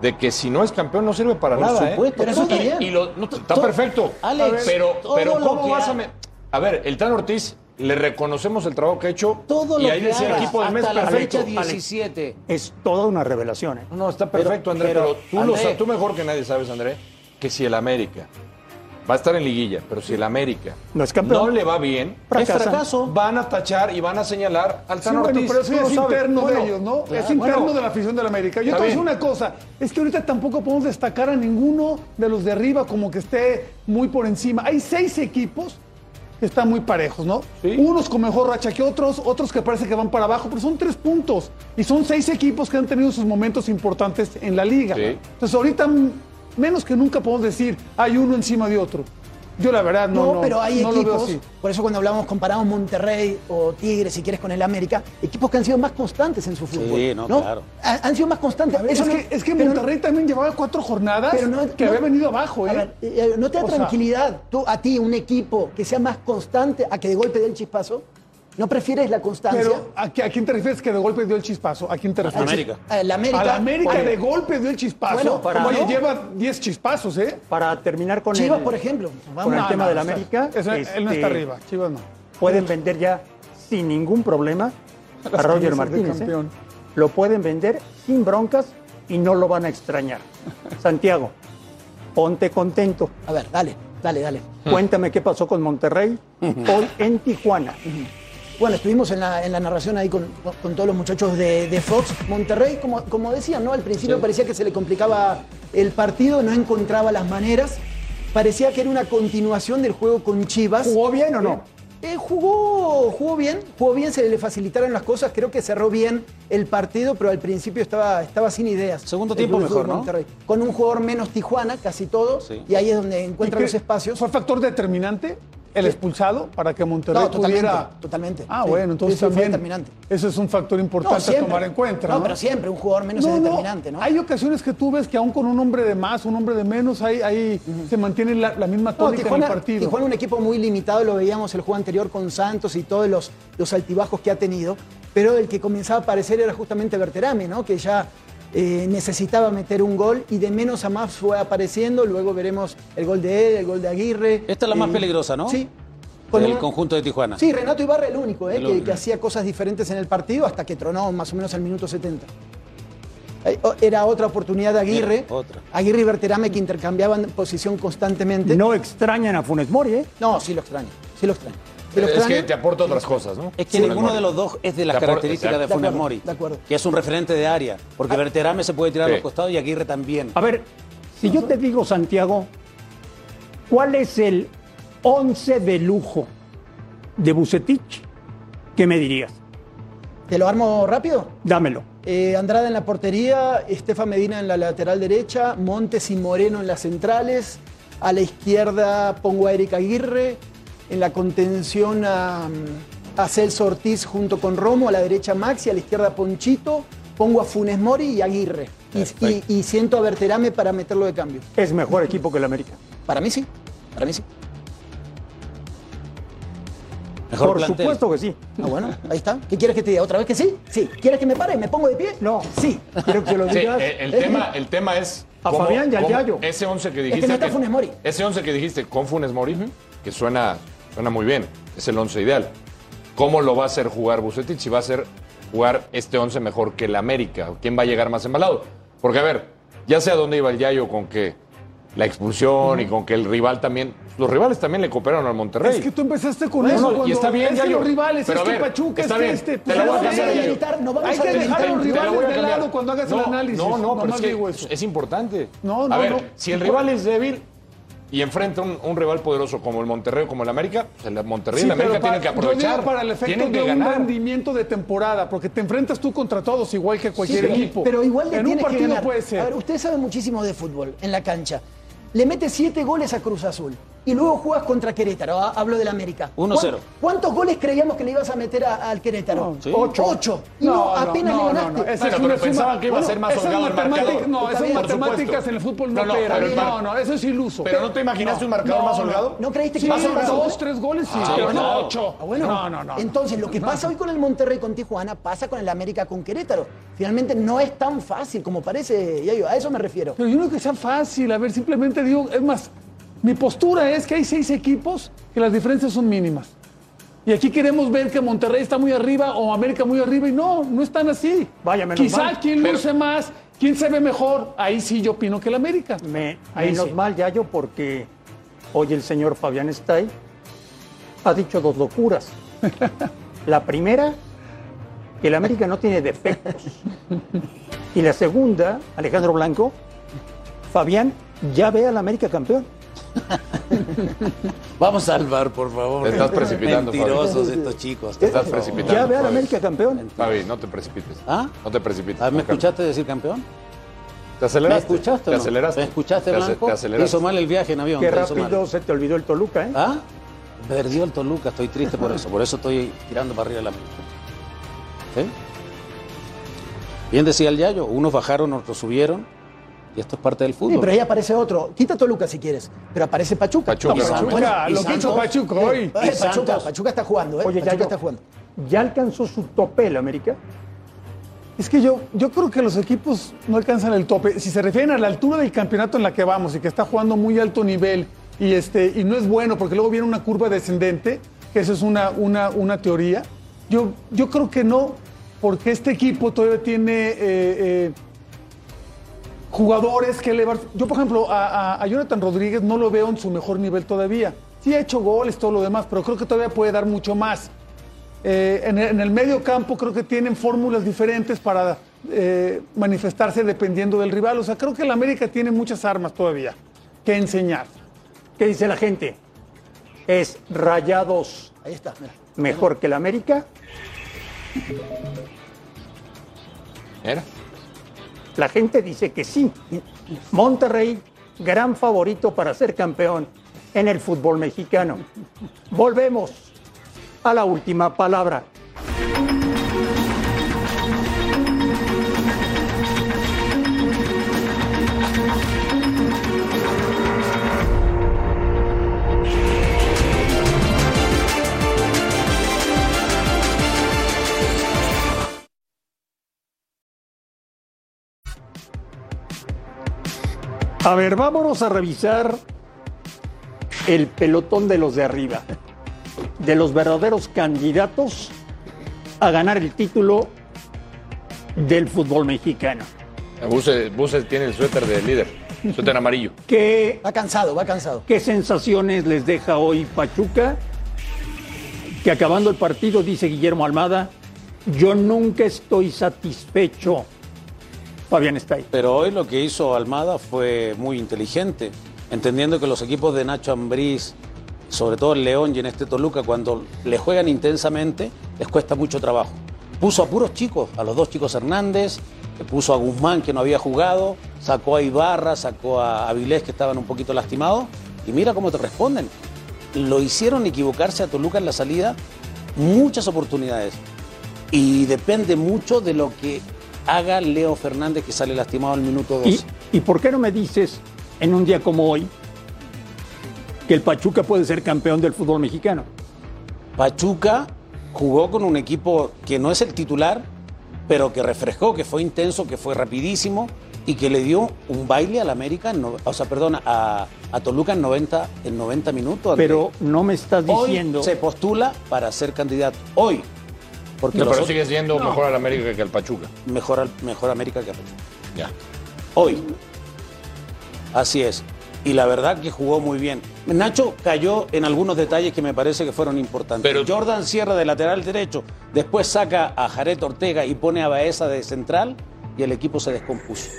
Speaker 6: de que si no es campeón no sirve para
Speaker 4: Por
Speaker 6: nada. ¿eh?
Speaker 4: supuesto,
Speaker 5: pero eso está bien.
Speaker 6: Y lo- no, está perfecto.
Speaker 4: Alex,
Speaker 6: pero, pero ¿cómo
Speaker 4: que
Speaker 6: vas
Speaker 4: ha-
Speaker 6: a... me- A ver, el Tan Ortiz, le reconocemos el trabajo que ha hecho
Speaker 4: todo
Speaker 6: y
Speaker 4: lo
Speaker 6: ahí
Speaker 4: que
Speaker 6: decía
Speaker 4: haga
Speaker 6: equipo del mes
Speaker 4: hasta la
Speaker 6: perfecto.
Speaker 4: fecha 17.
Speaker 2: Es toda una revelación. ¿eh?
Speaker 6: No, no, está perfecto,
Speaker 4: Pero-
Speaker 6: André,
Speaker 4: pero,
Speaker 6: pero, tú, lo
Speaker 4: André-
Speaker 6: sabes, tú mejor que nadie sabes, André, que si el América va a estar en liguilla, pero si el América
Speaker 2: No es campeón.
Speaker 6: no le va bien,
Speaker 4: Es
Speaker 2: Fracasan.
Speaker 4: fracaso.
Speaker 6: van a tachar y van a señalar al
Speaker 3: Sí,
Speaker 6: Tan
Speaker 3: bueno,
Speaker 6: Ortiz.
Speaker 3: pero eso
Speaker 6: lo
Speaker 3: es
Speaker 6: sabes.
Speaker 3: interno
Speaker 6: Bueno,
Speaker 3: de ellos, ¿no?
Speaker 6: claro,
Speaker 3: es interno
Speaker 6: bueno.
Speaker 3: de la afición del América. Yo te voy a decir
Speaker 6: bien.
Speaker 3: una cosa, es que ahorita tampoco podemos destacar a ninguno de los de arriba como que esté muy por encima. Hay seis equipos están muy parejos, ¿no?
Speaker 6: Sí.
Speaker 3: Unos con mejor racha que otros, otros que parece que van para abajo, pero son tres puntos. Y son seis equipos que han tenido sus momentos importantes en la liga.
Speaker 6: Sí.
Speaker 3: Entonces ahorita menos que nunca podemos decir hay uno encima de otro. Yo la verdad no,
Speaker 5: No,
Speaker 3: no
Speaker 5: pero hay
Speaker 3: no
Speaker 5: equipos, por eso cuando hablamos, comparamos Monterrey o Tigres, si quieres, con el América, equipos que han sido más constantes en su fútbol.
Speaker 4: no, claro.
Speaker 5: Ha- Han sido más constantes.
Speaker 3: Es
Speaker 5: Eso no-
Speaker 3: que, es que
Speaker 5: pero-
Speaker 3: Monterrey también llevaba cuatro jornadas
Speaker 5: pero no-
Speaker 3: que
Speaker 5: no-
Speaker 3: había venido abajo, ¿eh?
Speaker 5: A ver, eh, ¿No te da
Speaker 3: O sea-
Speaker 5: tranquilidad tú, a ti, un equipo que sea más constante a que de golpe dé el chispazo? ¿No prefieres la constancia?
Speaker 3: Pero ¿a, qué- a quién te refieres que de golpe dio el chispazo? ¿A quién te refieres?
Speaker 4: América.
Speaker 5: A la América.
Speaker 3: A la América
Speaker 5: Oye,
Speaker 3: de golpe dio el chispazo.
Speaker 5: Bueno,
Speaker 2: para-
Speaker 3: Oye,
Speaker 2: ¿no?
Speaker 3: lleva 10 chispazos, ¿eh?
Speaker 2: Para terminar con
Speaker 5: Chivas,
Speaker 2: el,
Speaker 5: por ejemplo. Vamos
Speaker 2: con el
Speaker 3: No,
Speaker 2: tema
Speaker 3: no,
Speaker 2: del
Speaker 3: o sea,
Speaker 2: América,
Speaker 3: él no
Speaker 2: este,
Speaker 3: está arriba, Chivas no.
Speaker 2: pueden vender ya sin ningún problema a
Speaker 3: Las
Speaker 2: Roger
Speaker 3: camisas de
Speaker 2: Martínez. ¿eh?
Speaker 3: campeón.
Speaker 2: Lo pueden vender sin broncas y no lo van a extrañar. Santiago, ponte contento.
Speaker 5: A ver, dale, dale, dale.
Speaker 2: Cuéntame qué pasó con Monterrey hoy en Tijuana.
Speaker 5: Bueno, estuvimos en la, en la narración ahí con, con todos los muchachos de, de Fox. Monterrey, como, como decían, ¿no? Al principio parecía que se le complicaba el partido, no encontraba las maneras. Parecía que era una continuación del juego con Chivas.
Speaker 2: ¿Jugó bien o no?
Speaker 5: Eh, jugó, jugó bien, jugó bien, se le facilitaron las cosas, creo que cerró bien el partido, pero al principio estaba, estaba sin ideas.
Speaker 4: Segundo tiempo mejor, ¿no?
Speaker 5: Con un jugador menos Tijuana, casi todo,
Speaker 4: Sí.
Speaker 5: y ahí es donde
Speaker 3: ¿Y
Speaker 5: encuentra
Speaker 3: qué-
Speaker 5: los espacios.
Speaker 3: ¿Fue factor determinante el expulsado para que Monterrey
Speaker 5: No, totalmente,
Speaker 3: pudiera...?
Speaker 5: totalmente.
Speaker 3: Ah,
Speaker 5: Sí,
Speaker 3: bueno, entonces también
Speaker 5: determinante.
Speaker 3: eso es un factor importante a tomar en cuenta, ¿no?
Speaker 5: No, pero siempre un jugador menos es determinante, ¿no?
Speaker 3: Hay ocasiones que tú ves que aún con un hombre de más, un hombre de menos, ahí, ahí se mantiene la, la misma tónica
Speaker 5: Tijuana,
Speaker 3: en el partido.
Speaker 5: Tijuana un equipo muy limitado, lo veíamos el juego anterior con Santos y todos los, los altibajos que ha tenido, pero el que comenzaba a aparecer era justamente Berterame, ¿no? que ya eh, necesitaba meter un gol y de menos a más fue apareciendo, luego veremos el gol de él, el gol de Aguirre.
Speaker 4: Esta es la más
Speaker 5: Eh,
Speaker 4: peligrosa, ¿no?
Speaker 5: Sí.
Speaker 4: Del
Speaker 5: un-
Speaker 4: conjunto de Tijuana.
Speaker 5: Sí, Renato Ibarra el único, ¿eh?
Speaker 4: El
Speaker 5: que,
Speaker 4: único.
Speaker 5: que hacía cosas diferentes en el partido hasta que tronó más o menos al minuto 70. Eh, o- Era otra oportunidad de Aguirre.
Speaker 4: Mira, otra.
Speaker 5: Aguirre y Berterame que intercambiaban posición constantemente.
Speaker 2: No extrañan a Funes Mori, ¿eh?
Speaker 5: No, sí lo extraño. Sí lo extraño.
Speaker 6: Es que te aporta otras cosas, ¿no?
Speaker 4: Es que
Speaker 6: Sí.
Speaker 4: ninguno de los dos es de las características de. Funes
Speaker 5: De acuerdo,
Speaker 4: Mori.
Speaker 5: de acuerdo.
Speaker 4: Que es un referente de área. Porque Berterame se puede tirar a los costados y Aguirre también.
Speaker 2: A ver, si yo te digo, Santiago, ¿cuál es el 11 de lujo de Bucetich? ¿Qué me dirías?
Speaker 5: ¿Te lo armo rápido?
Speaker 2: Dámelo.
Speaker 5: Eh, Andrada en la portería, Estefan Medina en la lateral derecha, Montes y Moreno en las centrales. A la izquierda pongo a Erika Aguirre. En la contención a, a Celso Ortiz junto con Romo. A la derecha Maxi, a la izquierda Ponchito. Pongo a Funes Mori y Aguirre. Y, y- y siento a Berterame para meterlo de cambio.
Speaker 2: Es mejor equipo que el América.
Speaker 5: Para mí sí. Para mí sí.
Speaker 4: Mejor
Speaker 2: Por
Speaker 4: plantel.
Speaker 2: supuesto que sí.
Speaker 5: Ah, bueno, ahí está. ¿Qué quieres que te diga? ¿Otra vez que sí? Sí. ¿Quieres que me pare? ¿Me pongo de pie?
Speaker 2: No.
Speaker 5: Sí.
Speaker 2: Quiero que lo
Speaker 6: Sí,
Speaker 2: digas.
Speaker 6: eh, el, tema, el tema es.
Speaker 2: A Fabián y al Yayo.
Speaker 6: Ese 11 que
Speaker 5: Es
Speaker 6: dijiste.
Speaker 5: que no está Funes Mori.
Speaker 6: Ese 11 que dijiste con Funes Mori, que suena, suena muy bien. Es el 11 ideal. ¿Cómo lo va a hacer jugar Bucetich? Si va a hacer jugar este 11 mejor que el América. ¿Quién va a llegar más embalado? Porque, a ver, ya sé a dónde iba el Yayo con que la expulsión y con que el rival también. Los rivales también le cooperaron al Monterrey.
Speaker 3: Es que tú empezaste con
Speaker 6: Bueno,
Speaker 3: eso
Speaker 6: y
Speaker 3: cuando
Speaker 6: está bien,
Speaker 3: es que los rivales,
Speaker 6: Pero
Speaker 3: es que Pachuca,
Speaker 6: está
Speaker 3: es que este.
Speaker 6: te la voy a
Speaker 5: no
Speaker 6: cambiar,
Speaker 5: no vamos
Speaker 3: Hay
Speaker 5: a
Speaker 3: que dejar a los rivales de lado cuando hagas
Speaker 6: no,
Speaker 3: el análisis.
Speaker 6: No, no, pero
Speaker 3: Nomás
Speaker 6: es, que es importante.
Speaker 3: No, no,
Speaker 6: a ver,
Speaker 3: no.
Speaker 6: si el rival es débil y enfrenta un, un rival poderoso como el Monterrey o como el América, pues el Monterrey y
Speaker 3: Sí,
Speaker 6: el América
Speaker 3: para-
Speaker 6: tienen que aprovechar.
Speaker 3: Yo digo para el efecto
Speaker 6: tienen
Speaker 3: de
Speaker 6: que
Speaker 3: un
Speaker 6: ganar.
Speaker 3: rendimiento de temporada, porque te enfrentas tú contra todos igual que cualquier
Speaker 5: pero,
Speaker 3: equipo.
Speaker 5: pero igual le
Speaker 3: en un
Speaker 5: que
Speaker 3: partido
Speaker 5: ganar.
Speaker 3: puede ser.
Speaker 5: A ver, ustedes saben muchísimo de fútbol en la cancha. Le metes siete goles a Cruz Azul y luego juegas contra Querétaro. Ah, Hablo del América.
Speaker 4: 1-0.
Speaker 5: ¿Cuán- ¿Cuántos goles creíamos que le ibas a meter a- al Querétaro?
Speaker 2: Sí.
Speaker 5: Ocho. Ocho. Y no, apenas le ganaste.
Speaker 3: esa
Speaker 6: Bueno,
Speaker 3: es
Speaker 6: pero pensaban
Speaker 3: suma-
Speaker 6: que iba a ser más holgado el marcador.
Speaker 3: No, esas matemáticas en el fútbol
Speaker 6: No,
Speaker 3: no,
Speaker 6: no,
Speaker 3: operan. No, no, eso es iluso.
Speaker 6: Pero ¿no te imaginaste un marcador
Speaker 3: No,
Speaker 6: más
Speaker 3: no.
Speaker 6: holgado?
Speaker 5: ¿No creíste que iba a ser más
Speaker 3: dos, tres goles, sí.
Speaker 6: Ah,
Speaker 3: pero no ocho.
Speaker 5: Ah, bueno.
Speaker 3: No, no, no.
Speaker 5: Entonces, lo que pasa hoy con el Monterrey con Tijuana pasa con el América con Querétaro. Finalmente no es tan fácil como parece, Yayo. A eso me refiero.
Speaker 3: Pero yo no creo que sea fácil. A ver, simplemente digo, es más, mi postura es que hay seis equipos que las diferencias son mínimas. Y aquí queremos ver que Monterrey está muy arriba o América muy arriba y no, no están así.
Speaker 2: Vaya, menos
Speaker 3: Quizá
Speaker 2: mal.
Speaker 3: quien
Speaker 6: Pero-
Speaker 3: luce más, quién se ve mejor, ahí sí yo opino que el América.
Speaker 2: Me,
Speaker 3: Ahí
Speaker 2: menos
Speaker 3: sí.
Speaker 2: mal, Yayo, porque hoy el señor Fabián Stay ha dicho dos locuras. La primera, que el América no tiene defectos. Y la segunda, Alejandro Blanco, Fabián ya ve al América campeón.
Speaker 4: Vamos al bar, por favor.
Speaker 6: Te estás precipitando, Fabi.
Speaker 4: Mentirosos estos chicos.
Speaker 6: Te estás precipitando.
Speaker 2: Ya ve
Speaker 6: Fabi.
Speaker 2: América campeón.
Speaker 6: Fabi, no te precipites.
Speaker 4: ¿Ah?
Speaker 6: No te precipites.
Speaker 4: Ah, ¿Me escuchaste decir campeón?
Speaker 6: ¿Te
Speaker 4: ¿Me
Speaker 6: aceleraste?
Speaker 4: escuchaste
Speaker 6: ¿Te
Speaker 4: no?
Speaker 6: aceleraste?
Speaker 4: ¿Me escuchaste, Blanco?
Speaker 6: Te aceleraste.
Speaker 4: Hizo mal el viaje en avión.
Speaker 2: Qué rápido se te olvidó el Toluca, ¿eh?
Speaker 4: ¿Ah? Perdió el Toluca, estoy triste por eso. Por eso estoy tirando para arriba la América. ¿Sí? Bien decía el Yayo, unos bajaron, otros subieron. Y esto es parte del
Speaker 5: Sí,
Speaker 4: fútbol.
Speaker 5: pero ahí aparece otro. Quita Toluca si quieres. Pero aparece Pachuca.
Speaker 6: Pachuca,
Speaker 3: lo que hizo Pachuca hoy.
Speaker 5: Eh, Pachuca. Pachuca está jugando, ¿eh?
Speaker 2: Oye,
Speaker 5: Pachuca
Speaker 2: Yayo,
Speaker 5: está jugando.
Speaker 2: ¿ya alcanzó su tope el América?
Speaker 3: Es que yo, yo creo que los equipos no alcanzan el tope. Si se refieren a la altura del campeonato en la que vamos y que está jugando muy alto nivel y, este, y no es bueno porque luego viene una curva descendente, que esa es una, una, una teoría, yo, yo creo que no, porque este equipo todavía tiene eh, eh, jugadores que elevar. Yo, por ejemplo, a, a- a Jonathan Rodríguez no lo veo en su mejor nivel todavía. Sí ha hecho goles, todo lo demás, pero creo que todavía puede dar mucho más. Eh, en, el, en el medio campo creo que tienen fórmulas diferentes para eh, manifestarse dependiendo del rival. O sea, creo que el América tiene muchas armas todavía que enseñar.
Speaker 2: ¿Qué dice la gente? ¿Es Rayados
Speaker 5: Ahí está, mira.
Speaker 2: mejor que el América?
Speaker 6: Mira.
Speaker 2: La gente dice que sí. Monterrey, gran favorito para ser campeón en el fútbol mexicano. Volvemos a la última palabra. A ver, vámonos a revisar el pelotón de los de arriba, de los verdaderos candidatos a ganar el título del fútbol mexicano.
Speaker 6: Buse, Buse tiene el suéter de líder, suéter amarillo.
Speaker 2: ¿Qué,
Speaker 5: Va cansado, va cansado.
Speaker 2: qué sensaciones les deja hoy Pachuca? Que acabando el partido, dice Guillermo Almada, yo nunca estoy satisfecho. Fabián está ahí.
Speaker 4: Pero hoy lo que hizo Almada fue muy inteligente, entendiendo que los equipos de Nacho Ambriz, sobre todo el León y en este Toluca, cuando le juegan intensamente, les cuesta mucho trabajo. puso a puros chicos, a los dos chicos Hernández, puso a Guzmán que no había jugado, sacó a Ibarra, sacó a Avilés que estaban un poquito lastimados, y mira cómo te responden. Lo hicieron equivocarse a Toluca en la salida muchas oportunidades. Y depende mucho de lo que haga Leo Fernández que sale lastimado al minuto 12.
Speaker 2: ¿Y, ¿Y por qué no me dices en un día como hoy que el Pachuca puede ser campeón del fútbol mexicano?
Speaker 4: Pachuca jugó con un equipo que no es el titular, pero que refrescó, que fue intenso, que fue rapidísimo y que le dio un baile al América, no- o sea, perdón, a, a Toluca en 90, en 90 minutos. André.
Speaker 2: Pero no me estás
Speaker 4: hoy
Speaker 2: diciendo.
Speaker 4: se postula para ser candidato. Hoy. Porque
Speaker 6: No, pero
Speaker 4: otros-
Speaker 6: sigue siendo mejor al América que al Pachuca.
Speaker 4: mejor, al- mejor América que Pachuca.
Speaker 6: Ya.
Speaker 4: Hoy. Así es. Y la verdad que jugó muy bien. Nacho cayó en algunos detalles que me parece que fueron importantes.
Speaker 6: Pero-
Speaker 4: Jordan cierra de lateral derecho, después saca a Jared Ortega y pone a Baeza de central y el equipo se descompuso.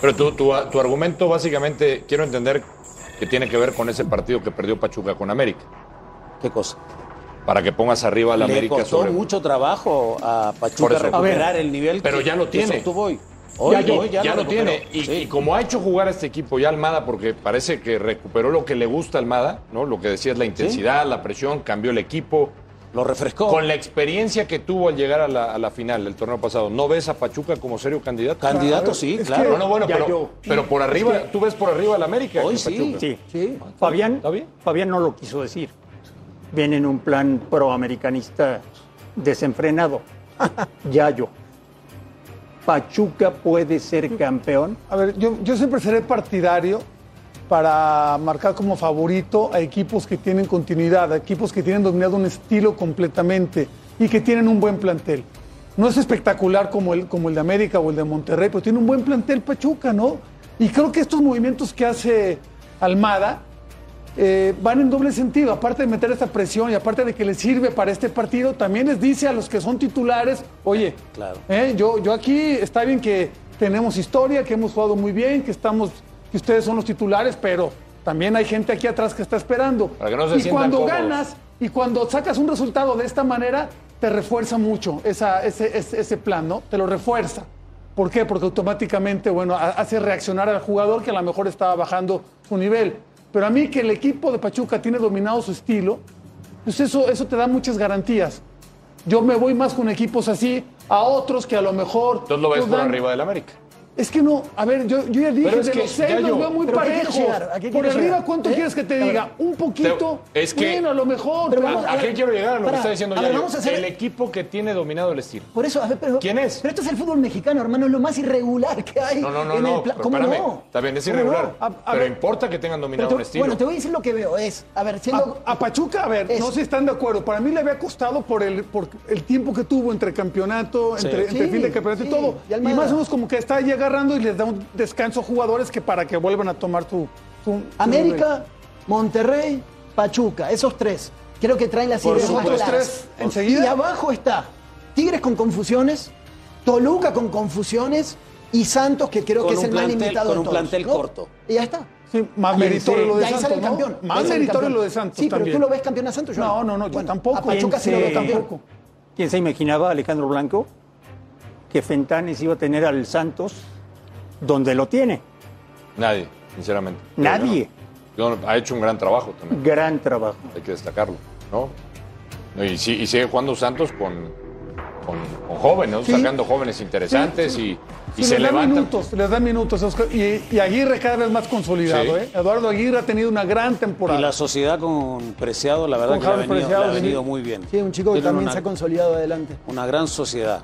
Speaker 6: Pero tu, tu, tu argumento básicamente, quiero entender que tiene que ver con ese partido que perdió Pachuca con América.
Speaker 4: ¿Qué cosa?
Speaker 6: Para que pongas arriba al
Speaker 4: Le
Speaker 6: América
Speaker 4: costó
Speaker 6: sobre...
Speaker 4: mucho trabajo a Pachuca recuperar
Speaker 2: A ver,
Speaker 4: el nivel
Speaker 6: pero
Speaker 4: que-
Speaker 6: ya lo tiene.
Speaker 4: sostuvo hoy. Hoy,
Speaker 6: Ya,
Speaker 4: hoy
Speaker 6: ya, lo tiene. Y,
Speaker 4: Sí.
Speaker 6: y como ha hecho jugar a este equipo ya Almada, porque parece que recuperó lo que le gusta a Almada, ¿no? Lo que decías, la intensidad, la presión, cambió el equipo.
Speaker 4: Lo refrescó.
Speaker 6: Con la experiencia que tuvo al llegar a la, a la final del torneo pasado, ¿no ves a Pachuca como serio candidato?
Speaker 4: Candidato, sí,
Speaker 3: es
Speaker 4: claro.
Speaker 6: No, no, bueno, pero,
Speaker 2: yo-
Speaker 6: pero por arriba, tú ves por arriba al América.
Speaker 4: Hoy. Sí.
Speaker 2: Sí. Fabián,
Speaker 6: ¿Está bien?
Speaker 2: Fabián no lo quiso decir. Viene en un plan proamericanista desenfrenado. Yayo. Pachuca puede ser campeón.
Speaker 3: A ver, yo, yo siempre seré partidario para marcar como favorito a equipos que tienen continuidad, a equipos que tienen dominado un estilo completamente y que tienen un buen plantel. No es espectacular como el, como el de América o el de Monterrey, pero tiene un buen plantel Pachuca, ¿no? Y creo que estos movimientos que hace Almada eh, van en doble sentido. Aparte de meter esta presión y aparte de que les sirve para este partido, también les dice a los que son titulares, oye,
Speaker 4: Claro.
Speaker 3: eh, yo, yo aquí está bien que tenemos historia, que hemos jugado muy bien, que estamos, que ustedes son los titulares, pero también hay gente aquí atrás que está esperando.
Speaker 6: Para que no se
Speaker 3: y cuando
Speaker 6: cómodos.
Speaker 3: ganas y cuando sacas un resultado de esta manera, te refuerza mucho esa- ese, ese- ese plan, ¿no? Te lo refuerza. ¿Por qué? Porque automáticamente, bueno, ha- hace reaccionar al jugador que a lo mejor estaba bajando su nivel. Pero a mí que el equipo de Pachuca tiene dominado su estilo, pues eso, eso te da muchas garantías. Yo me voy más con equipos así a otros que a lo mejor.
Speaker 6: Entonces lo ves por
Speaker 3: dan-
Speaker 6: arriba del América.
Speaker 3: Es que no, a ver, yo, yo ya dije,
Speaker 6: Pero es
Speaker 3: de
Speaker 6: que
Speaker 3: los seis los veo muy
Speaker 5: ¿Pero a
Speaker 3: parejos.
Speaker 5: ¿A
Speaker 3: Por arriba,
Speaker 5: llegar?
Speaker 3: ¿cuánto
Speaker 5: ¿Eh?
Speaker 3: quieres que te
Speaker 5: A
Speaker 3: diga? Un poquito.
Speaker 6: Te- es que-
Speaker 3: Bueno, a lo mejor.
Speaker 5: Pero
Speaker 3: pero-
Speaker 5: vamos
Speaker 6: ¿A,
Speaker 5: a
Speaker 6: qué quiero llegar? A lo
Speaker 5: para,
Speaker 6: que está diciendo
Speaker 5: a ver, vamos a hacer-
Speaker 6: El equipo que tiene dominado el estilo.
Speaker 5: Por eso, a ver, pero,
Speaker 6: ¿Quién es?
Speaker 5: Pero esto es el fútbol mexicano, hermano, es lo más irregular que hay.
Speaker 6: No, no, no,
Speaker 5: en el pla- ¿Cómo
Speaker 6: espérame.
Speaker 5: no?
Speaker 6: Está bien, es
Speaker 5: ¿Cómo
Speaker 6: irregular.
Speaker 5: no?
Speaker 3: A- a
Speaker 6: pero importa que tengan dominado un estilo.
Speaker 5: bueno, te voy a decir lo que veo. Es, a ver, siendo.
Speaker 3: A, a Pachuca, a ver, no sé si están de acuerdo. Para mí le había costado por el, por el tiempo que tuvo entre campeonato, entre, fin de campeonato y todo.
Speaker 5: y
Speaker 3: más o menos como que está ahí agarrando y les da un descanso a jugadores que para que vuelvan a tomar su
Speaker 5: América, Monterrey, Pachuca, esos tres. Creo que traen las ideas más claras.
Speaker 3: Tres enseguida.
Speaker 5: Y abajo está Tigres con confusiones, Toluca con confusiones y Santos, que creo
Speaker 4: Con
Speaker 5: que es el más limitado
Speaker 4: con
Speaker 5: de
Speaker 4: un
Speaker 5: todos,
Speaker 4: plantel
Speaker 5: ¿no?
Speaker 4: corto.
Speaker 5: Y ya está.
Speaker 3: Sí, más meritorio lo de Santos.
Speaker 5: sale el
Speaker 3: ¿no?
Speaker 5: campeón. Ahí
Speaker 3: Más meritorio lo de Santos
Speaker 5: Sí, pero
Speaker 3: también.
Speaker 5: tú lo ves campeón a Santos. yo
Speaker 3: No, no, no, yo
Speaker 5: Bueno,
Speaker 3: tampoco.
Speaker 5: A Pachuca sí lo veo campeón.
Speaker 3: Tampoco.
Speaker 2: ¿Quién se imaginaba, Alejandro Blanco, que Fentanes iba a tener al Santos donde lo tiene?
Speaker 6: Nadie, sinceramente.
Speaker 2: Nadie.
Speaker 6: Yo- ha hecho un gran trabajo también.
Speaker 2: Gran trabajo.
Speaker 6: Hay que destacarlo, ¿no? No, Y, sí- y sigue jugando Santos con, con, con jóvenes, ¿no?
Speaker 3: Sí.
Speaker 6: sacando jóvenes interesantes y, y
Speaker 3: Sí,
Speaker 6: se
Speaker 3: les da
Speaker 6: levantan.
Speaker 3: minutos, les da minutos. Oscar. Y, y Aguirre cada vez más consolidado,
Speaker 6: Sí.
Speaker 3: ¿eh? Eduardo Aguirre ha tenido una gran
Speaker 4: Y
Speaker 3: temporada.
Speaker 4: la sociedad con Preciado, la verdad
Speaker 3: Con
Speaker 4: que le ha venido,
Speaker 3: Preciado,
Speaker 4: le ha
Speaker 3: sí.
Speaker 4: venido muy bien.
Speaker 5: Sí, un chico que también
Speaker 4: una-
Speaker 5: se ha consolidado adelante.
Speaker 4: Una gran sociedad.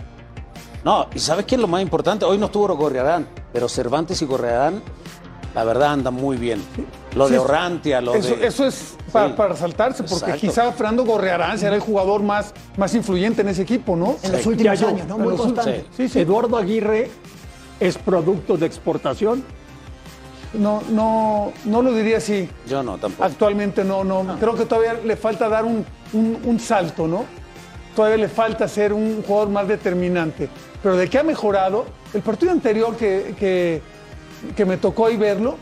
Speaker 4: No, y ¿sabes qué es lo más importante? Hoy no estuvo Gorriarán, pero Cervantes y Gorriarán, la verdad, andan muy bien. Lo
Speaker 3: Sí,
Speaker 4: de Orrantia, lo
Speaker 3: eso,
Speaker 4: de...
Speaker 3: eso es para,
Speaker 4: Sí.
Speaker 3: para resaltarse, porque
Speaker 4: Exacto.
Speaker 3: quizá Fernando Gorrearán será el jugador más, más influyente en ese equipo, ¿no?
Speaker 5: En los últimos años, ¿no?
Speaker 3: en
Speaker 5: Muy
Speaker 3: los
Speaker 5: constante.
Speaker 4: sí.
Speaker 3: Sí, sí.
Speaker 2: Eduardo Aguirre es producto de exportación.
Speaker 3: No, no, no lo diría así.
Speaker 4: Yo no, tampoco.
Speaker 3: Actualmente no, no, Creo que todavía le falta dar un, un- un salto, ¿no? Todavía le falta ser un jugador más determinante. Pero de que ha mejorado, el partido anterior que, que, que me tocó ahí verlo,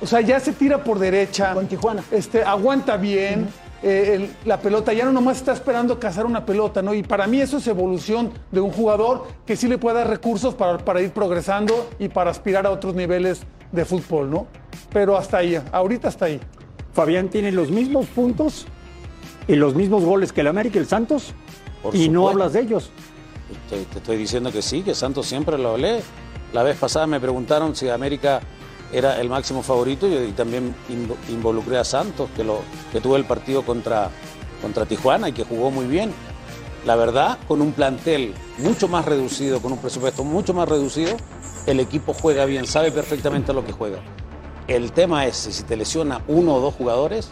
Speaker 3: o sea, ya se tira por derecha.
Speaker 5: Con Tijuana.
Speaker 3: Este, aguanta bien. eh, el- la pelota, ya no nomás está esperando cazar una pelota, ¿no? Y para mí eso es evolución de un jugador que sí le puede dar recursos para, para ir progresando y para aspirar a otros niveles de fútbol, ¿no? Pero hasta ahí, ahorita hasta ahí.
Speaker 2: Fabián tiene los mismos puntos y los mismos goles que el América y el Santos.
Speaker 4: Por
Speaker 2: y no hablas de ellos.
Speaker 4: Te, te estoy diciendo que sí, que Santos siempre lo hablé. La vez pasada me preguntaron si América era el máximo favorito y, y también invo- involucré a Santos, que, lo, que tuvo el partido contra, contra Tijuana y que jugó muy bien. La verdad, con un plantel mucho más reducido, con un presupuesto mucho más reducido, el equipo juega bien, sabe perfectamente lo que juega. El tema es si te lesiona uno o dos jugadores,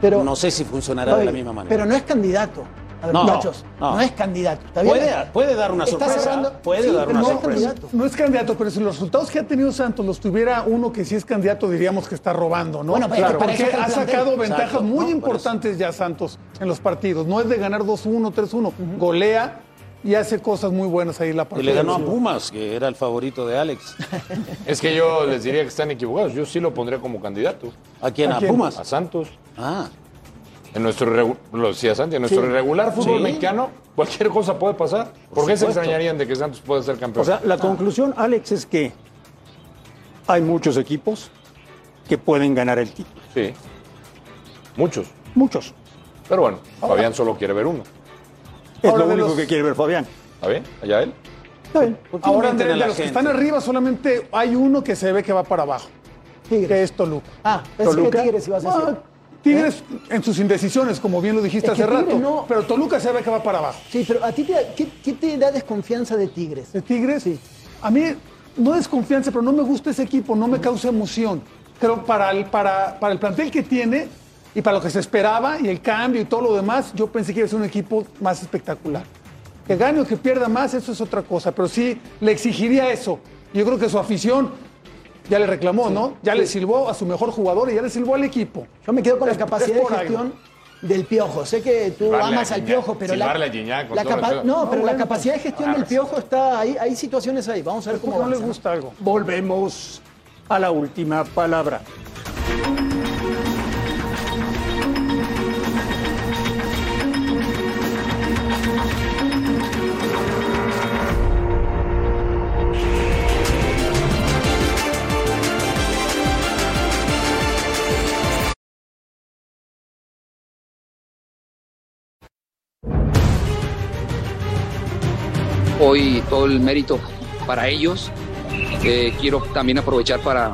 Speaker 5: Pero,
Speaker 4: no sé si funcionará de la misma manera.
Speaker 5: pero no es candidato. A ver,
Speaker 4: No,
Speaker 5: muchachos, no,
Speaker 4: no.
Speaker 5: es candidato. ¿está bien?
Speaker 4: Puede, puede dar una
Speaker 5: Está
Speaker 4: sorpresa.
Speaker 5: cerrando-
Speaker 4: Puede
Speaker 5: sí,
Speaker 4: dar una
Speaker 5: no es
Speaker 4: sorpresa.
Speaker 5: candidato.
Speaker 3: No es candidato, pero si los resultados que ha tenido Santos los tuviera uno que sí es candidato, diríamos que está robando, ¿no?
Speaker 5: Bueno, pero es que para
Speaker 3: porque ha sacado ventajas
Speaker 4: Exacto,
Speaker 3: muy importantes ya Santos en los partidos. No es de ganar 2-1, 3-1. Golea y hace cosas muy buenas ahí en la
Speaker 4: Y
Speaker 3: partida.
Speaker 4: le ganó a Pumas, que era el favorito de Alex.
Speaker 6: Es que yo les diría que están equivocados. Yo sí lo pondría como candidato.
Speaker 4: ¿A quién?
Speaker 3: ¿A
Speaker 4: ¿A,
Speaker 3: quién?
Speaker 4: Pumas?
Speaker 6: A Santos.
Speaker 4: Ah,
Speaker 6: En nuestro, lo decía Santi, en nuestro irregular fútbol
Speaker 4: Sí.
Speaker 6: mexicano, cualquier cosa puede pasar. ¿Por, qué se extrañarían de que Santos pueda ser campeón?
Speaker 2: O sea, la conclusión, Alex, es que hay muchos equipos que pueden ganar el título.
Speaker 6: sí. Muchos.
Speaker 2: Muchos.
Speaker 6: Pero bueno, Fabián solo quiere ver uno.
Speaker 2: Es
Speaker 3: Ahora,
Speaker 2: lo único
Speaker 3: los-
Speaker 2: que quiere ver Fabián.
Speaker 6: ¿Está bien? ¿Allá él?
Speaker 2: Está bien.
Speaker 4: ¿por qué
Speaker 3: Ahora, de, de
Speaker 4: la
Speaker 3: los que
Speaker 4: gente?
Speaker 3: están arriba, solamente hay uno que se ve que va para abajo,
Speaker 5: Tigres.
Speaker 3: que es Toluca.
Speaker 5: Ah, que
Speaker 2: Toluca.
Speaker 5: Tigres ibas a decir.
Speaker 3: Ah, Tigres en sus indecisiones, como bien lo dijiste
Speaker 5: Es que
Speaker 3: hace rato.
Speaker 5: No-
Speaker 3: Pero Toluca se ve que va para abajo.
Speaker 5: Sí, pero a ti te, da- ¿qué, qué te da desconfianza de Tigres?
Speaker 3: de Tigres, a mí no desconfianza, pero no me gusta ese equipo, no me causa emoción. Creo para el, para, para el plantel que tiene y para lo que se esperaba y el cambio y todo lo demás, yo pensé que iba a ser un equipo más espectacular. Que gane o que pierda más, eso es otra cosa, pero sí le exigiría eso. Yo creo que su afición ya le reclamó, ¿no? Ya le silbó a su mejor jugador y ya le silbó al equipo.
Speaker 5: Yo me quedo con la capacidad de
Speaker 3: algo.
Speaker 5: gestión del piojo. Sé que tú
Speaker 6: Silbarle
Speaker 5: amas al piojo, pero la,
Speaker 6: Gignac,
Speaker 5: la capa- no,
Speaker 3: No,
Speaker 5: pero la capacidad de gestión del piojo está ahí. Hay situaciones ahí. Vamos a ver cómo
Speaker 3: no
Speaker 5: avanza.
Speaker 3: gusta algo.
Speaker 2: Volvemos a la última palabra.
Speaker 7: Hoy todo el mérito para ellos. Eh, quiero también aprovechar para,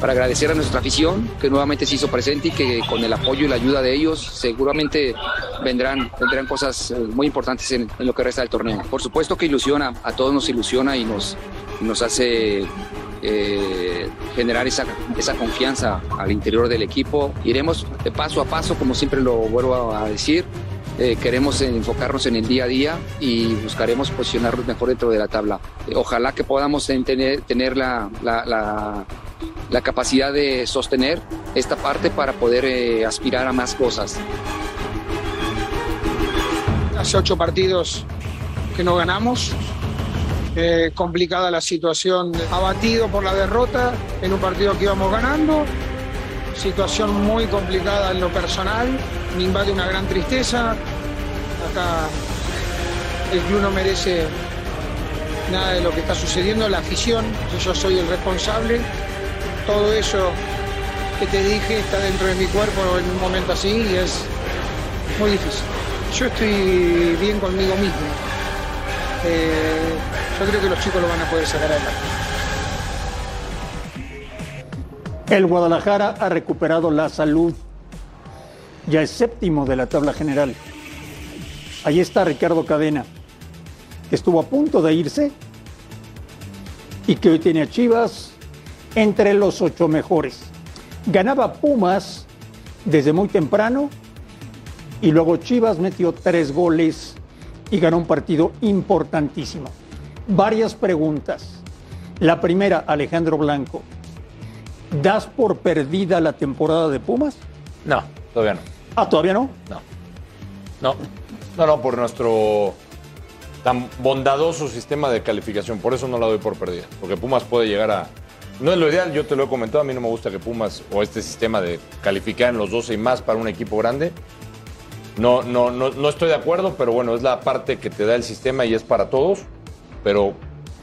Speaker 7: para agradecer a nuestra afición que nuevamente se hizo presente y que con el apoyo y la ayuda de ellos seguramente vendrán, vendrán cosas eh, muy importantes en, en lo que resta del torneo. Por supuesto que ilusiona, a todos nos ilusiona y nos, nos hace eh, generar esa, esa confianza al interior del equipo. Iremos de paso a paso, como siempre lo vuelvo a decir. Eh, queremos enfocarnos en el día a día y buscaremos posicionarnos mejor dentro de la tabla. Eh, ojalá que podamos ten- tener, la, la- la- capacidad de sostener esta parte para poder aspirar a más cosas.
Speaker 8: hace ocho partidos que no ganamos. Eh, complicada la situación, abatido por la derrota en un partido que íbamos ganando. Situación muy complicada en lo personal, me invade una gran tristeza. Acá el club no merece nada de lo que está sucediendo, la afición, yo soy el responsable. Todo eso que te dije está dentro de mi cuerpo en un momento así y es muy difícil. Yo estoy bien conmigo mismo. Yo creo que los chicos lo van a poder sacar adelante.
Speaker 2: El Guadalajara ha recuperado la salud. Ya es séptimo de la tabla general. Ahí está Ricardo Cadena, estuvo a punto de irse y que hoy tiene a Chivas entre los ocho mejores. Ganaba Pumas desde muy temprano y luego Chivas metió tres goles y ganó un partido importantísimo. Varias preguntas. La primera, Alejandro Blanco. ¿Das por perdida la temporada de Pumas?
Speaker 6: No, todavía no.
Speaker 2: Ah, todavía no.
Speaker 6: No. No. No, no, por nuestro tan bondadoso sistema de calificación. Por eso no la doy por perdida. Porque Pumas puede llegar a, No es lo ideal, yo te lo he comentado, a mí no me gusta que Pumas o este sistema de calificar en los 12 y más para un equipo grande. No, no, no, no estoy de acuerdo, pero bueno, es la parte que te da el sistema y es para todos. Pero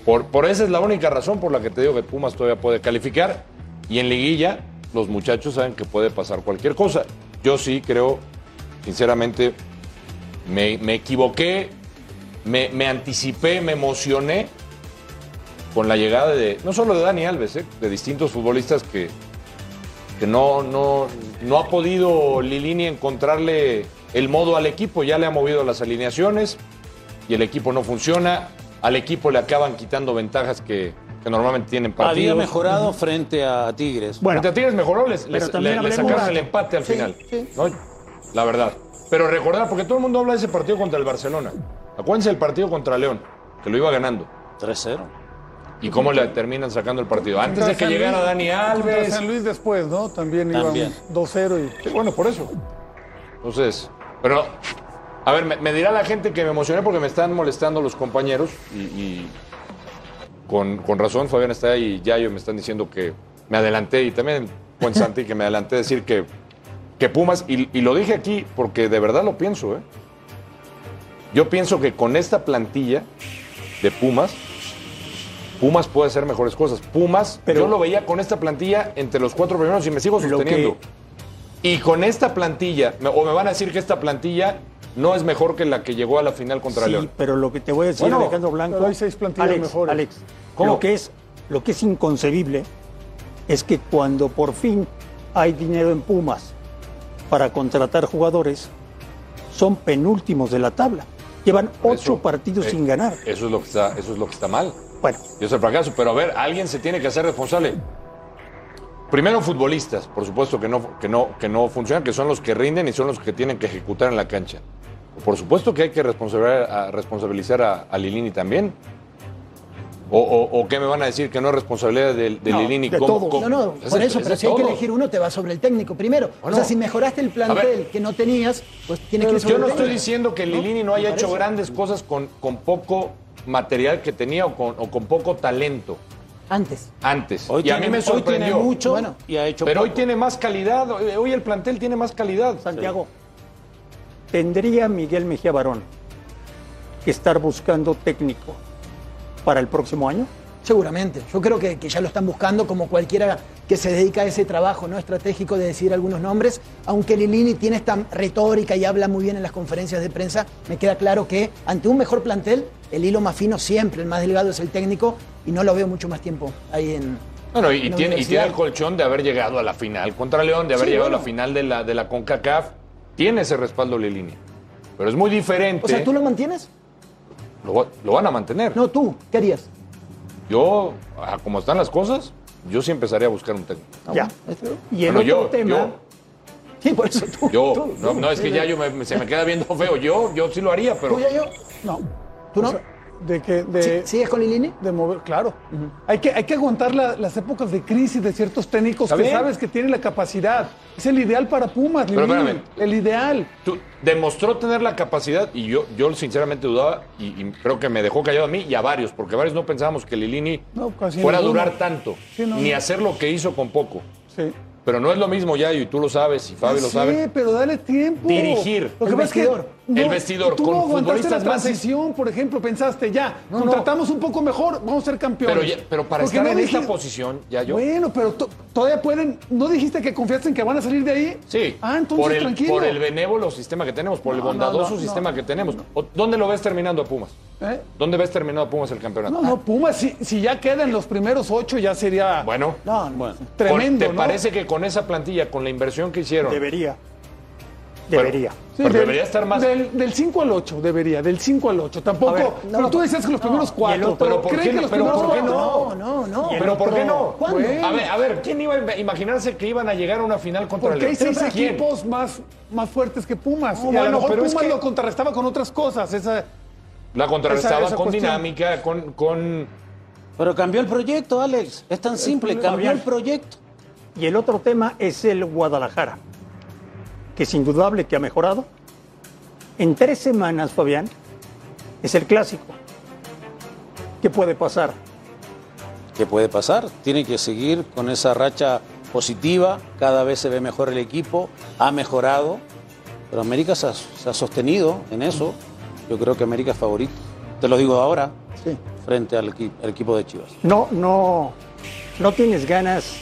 Speaker 6: por, por esa es la única razón por la que te digo que Pumas todavía puede calificar. Y en liguilla, los muchachos saben que puede pasar cualquier cosa. Yo sí creo, sinceramente, me, me equivoqué, me, me anticipé, me emocioné con la llegada de, no solo de Dani Alves, ¿eh? de distintos futbolistas que, que no, no, no ha podido Lilini encontrarle el modo al equipo, ya le ha movido las alineaciones y el equipo no funciona, al equipo le acaban quitando ventajas que, que normalmente tienen partidos.
Speaker 4: Había mejorado frente a Tigres.
Speaker 6: Bueno, frente a Tigres mejoró, les, les- sacaron el empate al
Speaker 2: Sí,
Speaker 6: final,
Speaker 2: sí.
Speaker 6: ¿no? la verdad. Pero recordar, porque todo el mundo habla de ese partido contra el Barcelona. Acuérdense del partido contra León, que lo iba ganando.
Speaker 4: 3-0.
Speaker 6: Y cómo le terminan sacando el partido. Antes de que
Speaker 3: San
Speaker 6: llegara
Speaker 3: Luis-
Speaker 6: Dani Alves.
Speaker 3: San Luis después, ¿no? También,
Speaker 4: También.
Speaker 3: iban 2-0 y...
Speaker 6: Sí, bueno, por eso. Entonces, pero, a ver, me, me dirá la gente que me emocioné porque me están molestando los compañeros y, y con, con razón Fabián está ahí y Yayo me están diciendo que me adelanté y también Juan Santi que me adelanté a decir que, que Pumas, y, y lo dije aquí porque de verdad lo pienso, ¿eh? Yo pienso que con esta plantilla de Pumas, Pumas puede hacer mejores cosas. Pumas,
Speaker 2: Pero-
Speaker 6: yo lo veía con esta plantilla entre los cuatro primeros y me sigo
Speaker 2: Lo que-
Speaker 6: sosteniendo. Y con esta plantilla, o me van a decir que esta plantilla no es mejor que la que llegó a la final contra
Speaker 2: Sí,
Speaker 6: León.
Speaker 2: pero lo que te voy a decir,
Speaker 6: Bueno,
Speaker 2: Alejandro Blanco.
Speaker 3: hay seis plantillas
Speaker 2: Alex,
Speaker 3: mejores.
Speaker 2: Alex,
Speaker 6: ¿Cómo?
Speaker 2: Lo que, es, lo que es inconcebible es que cuando por fin hay dinero en Pumas para contratar jugadores, son penúltimos de la tabla. Llevan ocho
Speaker 6: Eso,
Speaker 2: partidos
Speaker 6: eh,
Speaker 2: sin ganar.
Speaker 6: Eso es lo que está, eso es lo que está mal.
Speaker 2: Bueno,
Speaker 6: Y es el fracaso. Pero a ver, alguien se tiene que hacer responsable. Primero futbolistas, por supuesto que no, que no, que no funcionan, que son los que rinden y son los que tienen que ejecutar en la cancha. Por supuesto que hay que responsabilizar a, responsabilizar a, a Lilini también. O, o- o qué me van a decir que no es responsabilidad de, de
Speaker 2: No,
Speaker 6: Lilini?
Speaker 2: de
Speaker 6: ¿Cómo- cómo?
Speaker 5: No, no,
Speaker 6: Es
Speaker 5: por eso,
Speaker 6: es
Speaker 5: pero si hay que elegir uno, te va sobre el técnico primero.
Speaker 6: Bueno.
Speaker 5: o sea, si mejoraste el plantel que no tenías, pues tienes que ir sobre
Speaker 6: Yo no
Speaker 5: el
Speaker 6: estoy
Speaker 5: técnico.
Speaker 6: diciendo que Lilini no haya hecho grandes cosas con, con poco material que tenía o con, o con poco talento
Speaker 5: Antes.
Speaker 6: antes.
Speaker 4: Hoy
Speaker 6: y a
Speaker 4: tiene,
Speaker 6: mí me
Speaker 4: hoy tiene
Speaker 6: sorprendió.
Speaker 4: mucho
Speaker 5: Bueno.
Speaker 4: y ha hecho
Speaker 6: Pero hoy tiene más calidad. Hoy hoy el plantel tiene más calidad.
Speaker 2: Santiago, ¿tendría Miguel Mejía Barón que estar buscando técnico para el próximo año?
Speaker 5: Seguramente. Yo creo que, que ya lo están buscando como cualquiera que se dedica a ese trabajo no estratégico de decir algunos nombres. Aunque Lilini tiene esta retórica y habla muy bien en las conferencias de prensa, me queda claro que ante un mejor plantel, el hilo más fino siempre, el más delgado es el técnico y no lo veo mucho más tiempo ahí en.
Speaker 6: Bueno, y,
Speaker 5: en la
Speaker 6: tiene, y tiene el colchón de haber llegado a la final contra León, de haber
Speaker 5: Sí,
Speaker 6: llegado a la final de la, de la CONCACAF. Tiene ese respaldo Lilini. Pero es muy diferente.
Speaker 5: O sea, ¿tú lo mantienes?
Speaker 6: lo, va- lo van a mantener.
Speaker 5: No, tú. ¿Qué harías?
Speaker 6: Yo, a como están las cosas, yo sí empezaría a buscar un técnico.
Speaker 2: ya. Y el
Speaker 6: Bueno,
Speaker 2: otro
Speaker 6: yo,
Speaker 2: tema,
Speaker 6: yo,
Speaker 5: Sí, por eso tú.
Speaker 6: yo,
Speaker 5: tú,
Speaker 6: no,
Speaker 5: tú.
Speaker 6: no, es que ya yo me- se me queda viendo feo. Yo, yo sí lo haría, pero
Speaker 5: ¿Tú ya yo?
Speaker 3: No.
Speaker 5: ¿Tú no?
Speaker 3: O sea, de que... De,
Speaker 5: ¿Sí- ¿Sigues con Lilini?
Speaker 3: de mover, claro. hay, que, hay que aguantar la- las épocas de crisis de ciertos técnicos que
Speaker 6: bien.
Speaker 3: sabes que tienen la capacidad. Es el ideal para Pumas,
Speaker 6: Pero
Speaker 3: Lilini,
Speaker 6: espérame.
Speaker 3: el ideal.
Speaker 6: tú- demostró tener la capacidad y yo, yo sinceramente dudaba y, y creo que me dejó callado a mí y a varios, porque varios no pensábamos que Lilini
Speaker 3: No, casi
Speaker 6: fuera a durar tanto,
Speaker 3: Sí, no,
Speaker 6: ni
Speaker 3: no.
Speaker 6: hacer lo que hizo con poco.
Speaker 3: Sí.
Speaker 6: Pero no es lo mismo, Yayo, y tú lo sabes, y Fabio lo
Speaker 3: Sí,
Speaker 6: sabe.
Speaker 3: pero dale tiempo.
Speaker 6: Dirigir.
Speaker 3: Lo que
Speaker 5: El
Speaker 3: pasa es que
Speaker 6: El vestidor,
Speaker 3: tú
Speaker 6: con
Speaker 3: no aguantaste
Speaker 6: futbolistas
Speaker 3: la
Speaker 6: más-
Speaker 3: transición, por ejemplo, pensaste ya,
Speaker 6: No,
Speaker 3: contratamos un poco mejor, vamos a ser campeones.
Speaker 6: Pero, ya- pero para
Speaker 3: Porque
Speaker 6: estar
Speaker 3: no
Speaker 6: en esta posición, Yayo.
Speaker 3: Bueno, pero to- todavía pueden. ¿No dijiste que confiaste en que van a salir de ahí?
Speaker 6: Sí,
Speaker 3: Ah, entonces
Speaker 6: por el,
Speaker 3: tranquilo.
Speaker 6: por el benévolo sistema que tenemos, por el bondadoso
Speaker 3: no, no,
Speaker 6: sistema
Speaker 3: no,
Speaker 6: que tenemos. ¿Dónde lo ves terminando a Pumas?
Speaker 3: ¿Eh?
Speaker 6: ¿Dónde ves terminado a Pumas el campeonato?
Speaker 3: No, no, Pumas, si, si ya quedan los primeros ocho, ya sería
Speaker 6: Bueno,
Speaker 5: No, no.
Speaker 4: Bueno,
Speaker 3: tremendo.
Speaker 6: ¿te
Speaker 3: ¿no?
Speaker 6: parece que con esa plantilla, con la inversión que hicieron,
Speaker 2: debería. Debería.
Speaker 3: Sí,
Speaker 6: pero
Speaker 3: del-
Speaker 6: debería estar más.
Speaker 3: Del, del 5 al 8, debería, del 5 al 8. Tampoco. Pero tú decías que los primeros
Speaker 2: y el
Speaker 3: cuatro.
Speaker 2: otro-
Speaker 6: pero ¿por
Speaker 3: ¿creen
Speaker 6: qué
Speaker 3: que
Speaker 6: no?
Speaker 3: los
Speaker 6: Pero
Speaker 3: primeros
Speaker 6: ¿por qué
Speaker 3: cuatro?
Speaker 5: No, no, no.
Speaker 6: ¿Pero por qué no?
Speaker 5: ¿Cuándo?
Speaker 3: Bueno.
Speaker 6: A ver, a ver, ¿quién iba a imaginarse que iban a llegar a una final contra
Speaker 3: Porque
Speaker 6: el
Speaker 3: hay seis
Speaker 6: ¿Quién?
Speaker 3: equipos más, más fuertes que Pumas.
Speaker 6: No,
Speaker 3: y a
Speaker 6: bueno,
Speaker 3: lo mejor
Speaker 6: pero es
Speaker 3: Pumas
Speaker 6: que-
Speaker 3: lo contrarrestaba con otras cosas. Esa,
Speaker 6: La contrarrestaba
Speaker 3: Esa- esa
Speaker 6: con
Speaker 3: cuestión.
Speaker 6: dinámica, con, con
Speaker 4: Pero cambió el proyecto, Alex. Es tan simple, cambió el proyecto.
Speaker 2: Y el otro tema es el Guadalajara, que es indudable que ha mejorado. En tres semanas, Fabián, es el clásico. ¿Qué puede pasar?
Speaker 4: ¿qué puede pasar? Tiene que seguir con esa racha positiva, cada vez se ve mejor el equipo, ha mejorado, pero América se ha, se ha sostenido en eso. Yo creo que América es favorito. Te lo digo ahora,
Speaker 2: Sí.
Speaker 4: frente al, al equipo de Chivas.
Speaker 2: No, no, no tienes ganas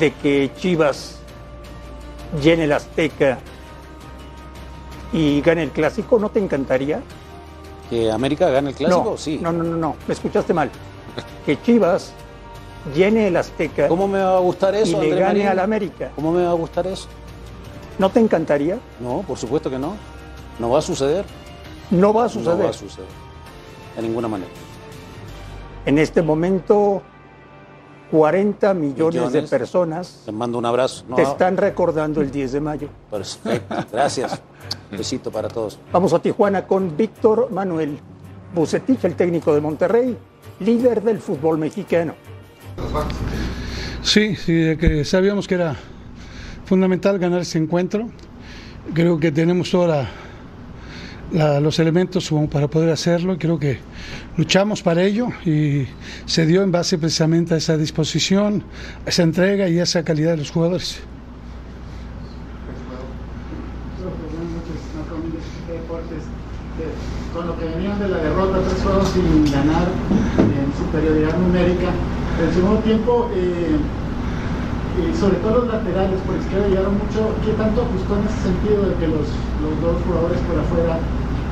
Speaker 2: de que Chivas llene el Azteca y gane el clásico, ¿no te encantaría?
Speaker 4: ¿Que América gane el clásico?
Speaker 2: no,
Speaker 4: sí.
Speaker 2: No, no, no, no, me escuchaste mal. Que Chivas llene el Azteca
Speaker 4: ¿Cómo me va a gustar
Speaker 2: y
Speaker 4: eso,
Speaker 2: le
Speaker 4: André
Speaker 2: gane al América.
Speaker 4: ¿Cómo me va a gustar eso?
Speaker 2: ¿No te encantaría?
Speaker 4: No, por supuesto que no. No va a suceder.
Speaker 2: No va a
Speaker 4: No
Speaker 2: suceder.
Speaker 4: va a suceder. De ninguna manera.
Speaker 2: En este momento, 40 millones, de personas
Speaker 4: Les mando un abrazo. No,
Speaker 2: te están recordando el 10 de mayo.
Speaker 4: Perfecto. Gracias. Besito para todos.
Speaker 2: Vamos a Tijuana con Víctor Manuel Bucetich, el técnico de Monterrey, líder del fútbol mexicano.
Speaker 3: Sí, sí, que sabíamos que era fundamental ganar ese encuentro. Creo que tenemos todos los elementos para poder hacerlo. Creo que luchamos para ello y se dio en base precisamente a esa disposición, a esa entrega y a esa calidad de los jugadores.
Speaker 9: Con lo que venían de la derrota, tres juegos sin ganar en superioridad numérica. El segundo tiempo, eh, eh, sobre todo los laterales por izquierda llegaron mucho. ¿Qué tanto ajustó en ese sentido de que los, los dos jugadores por afuera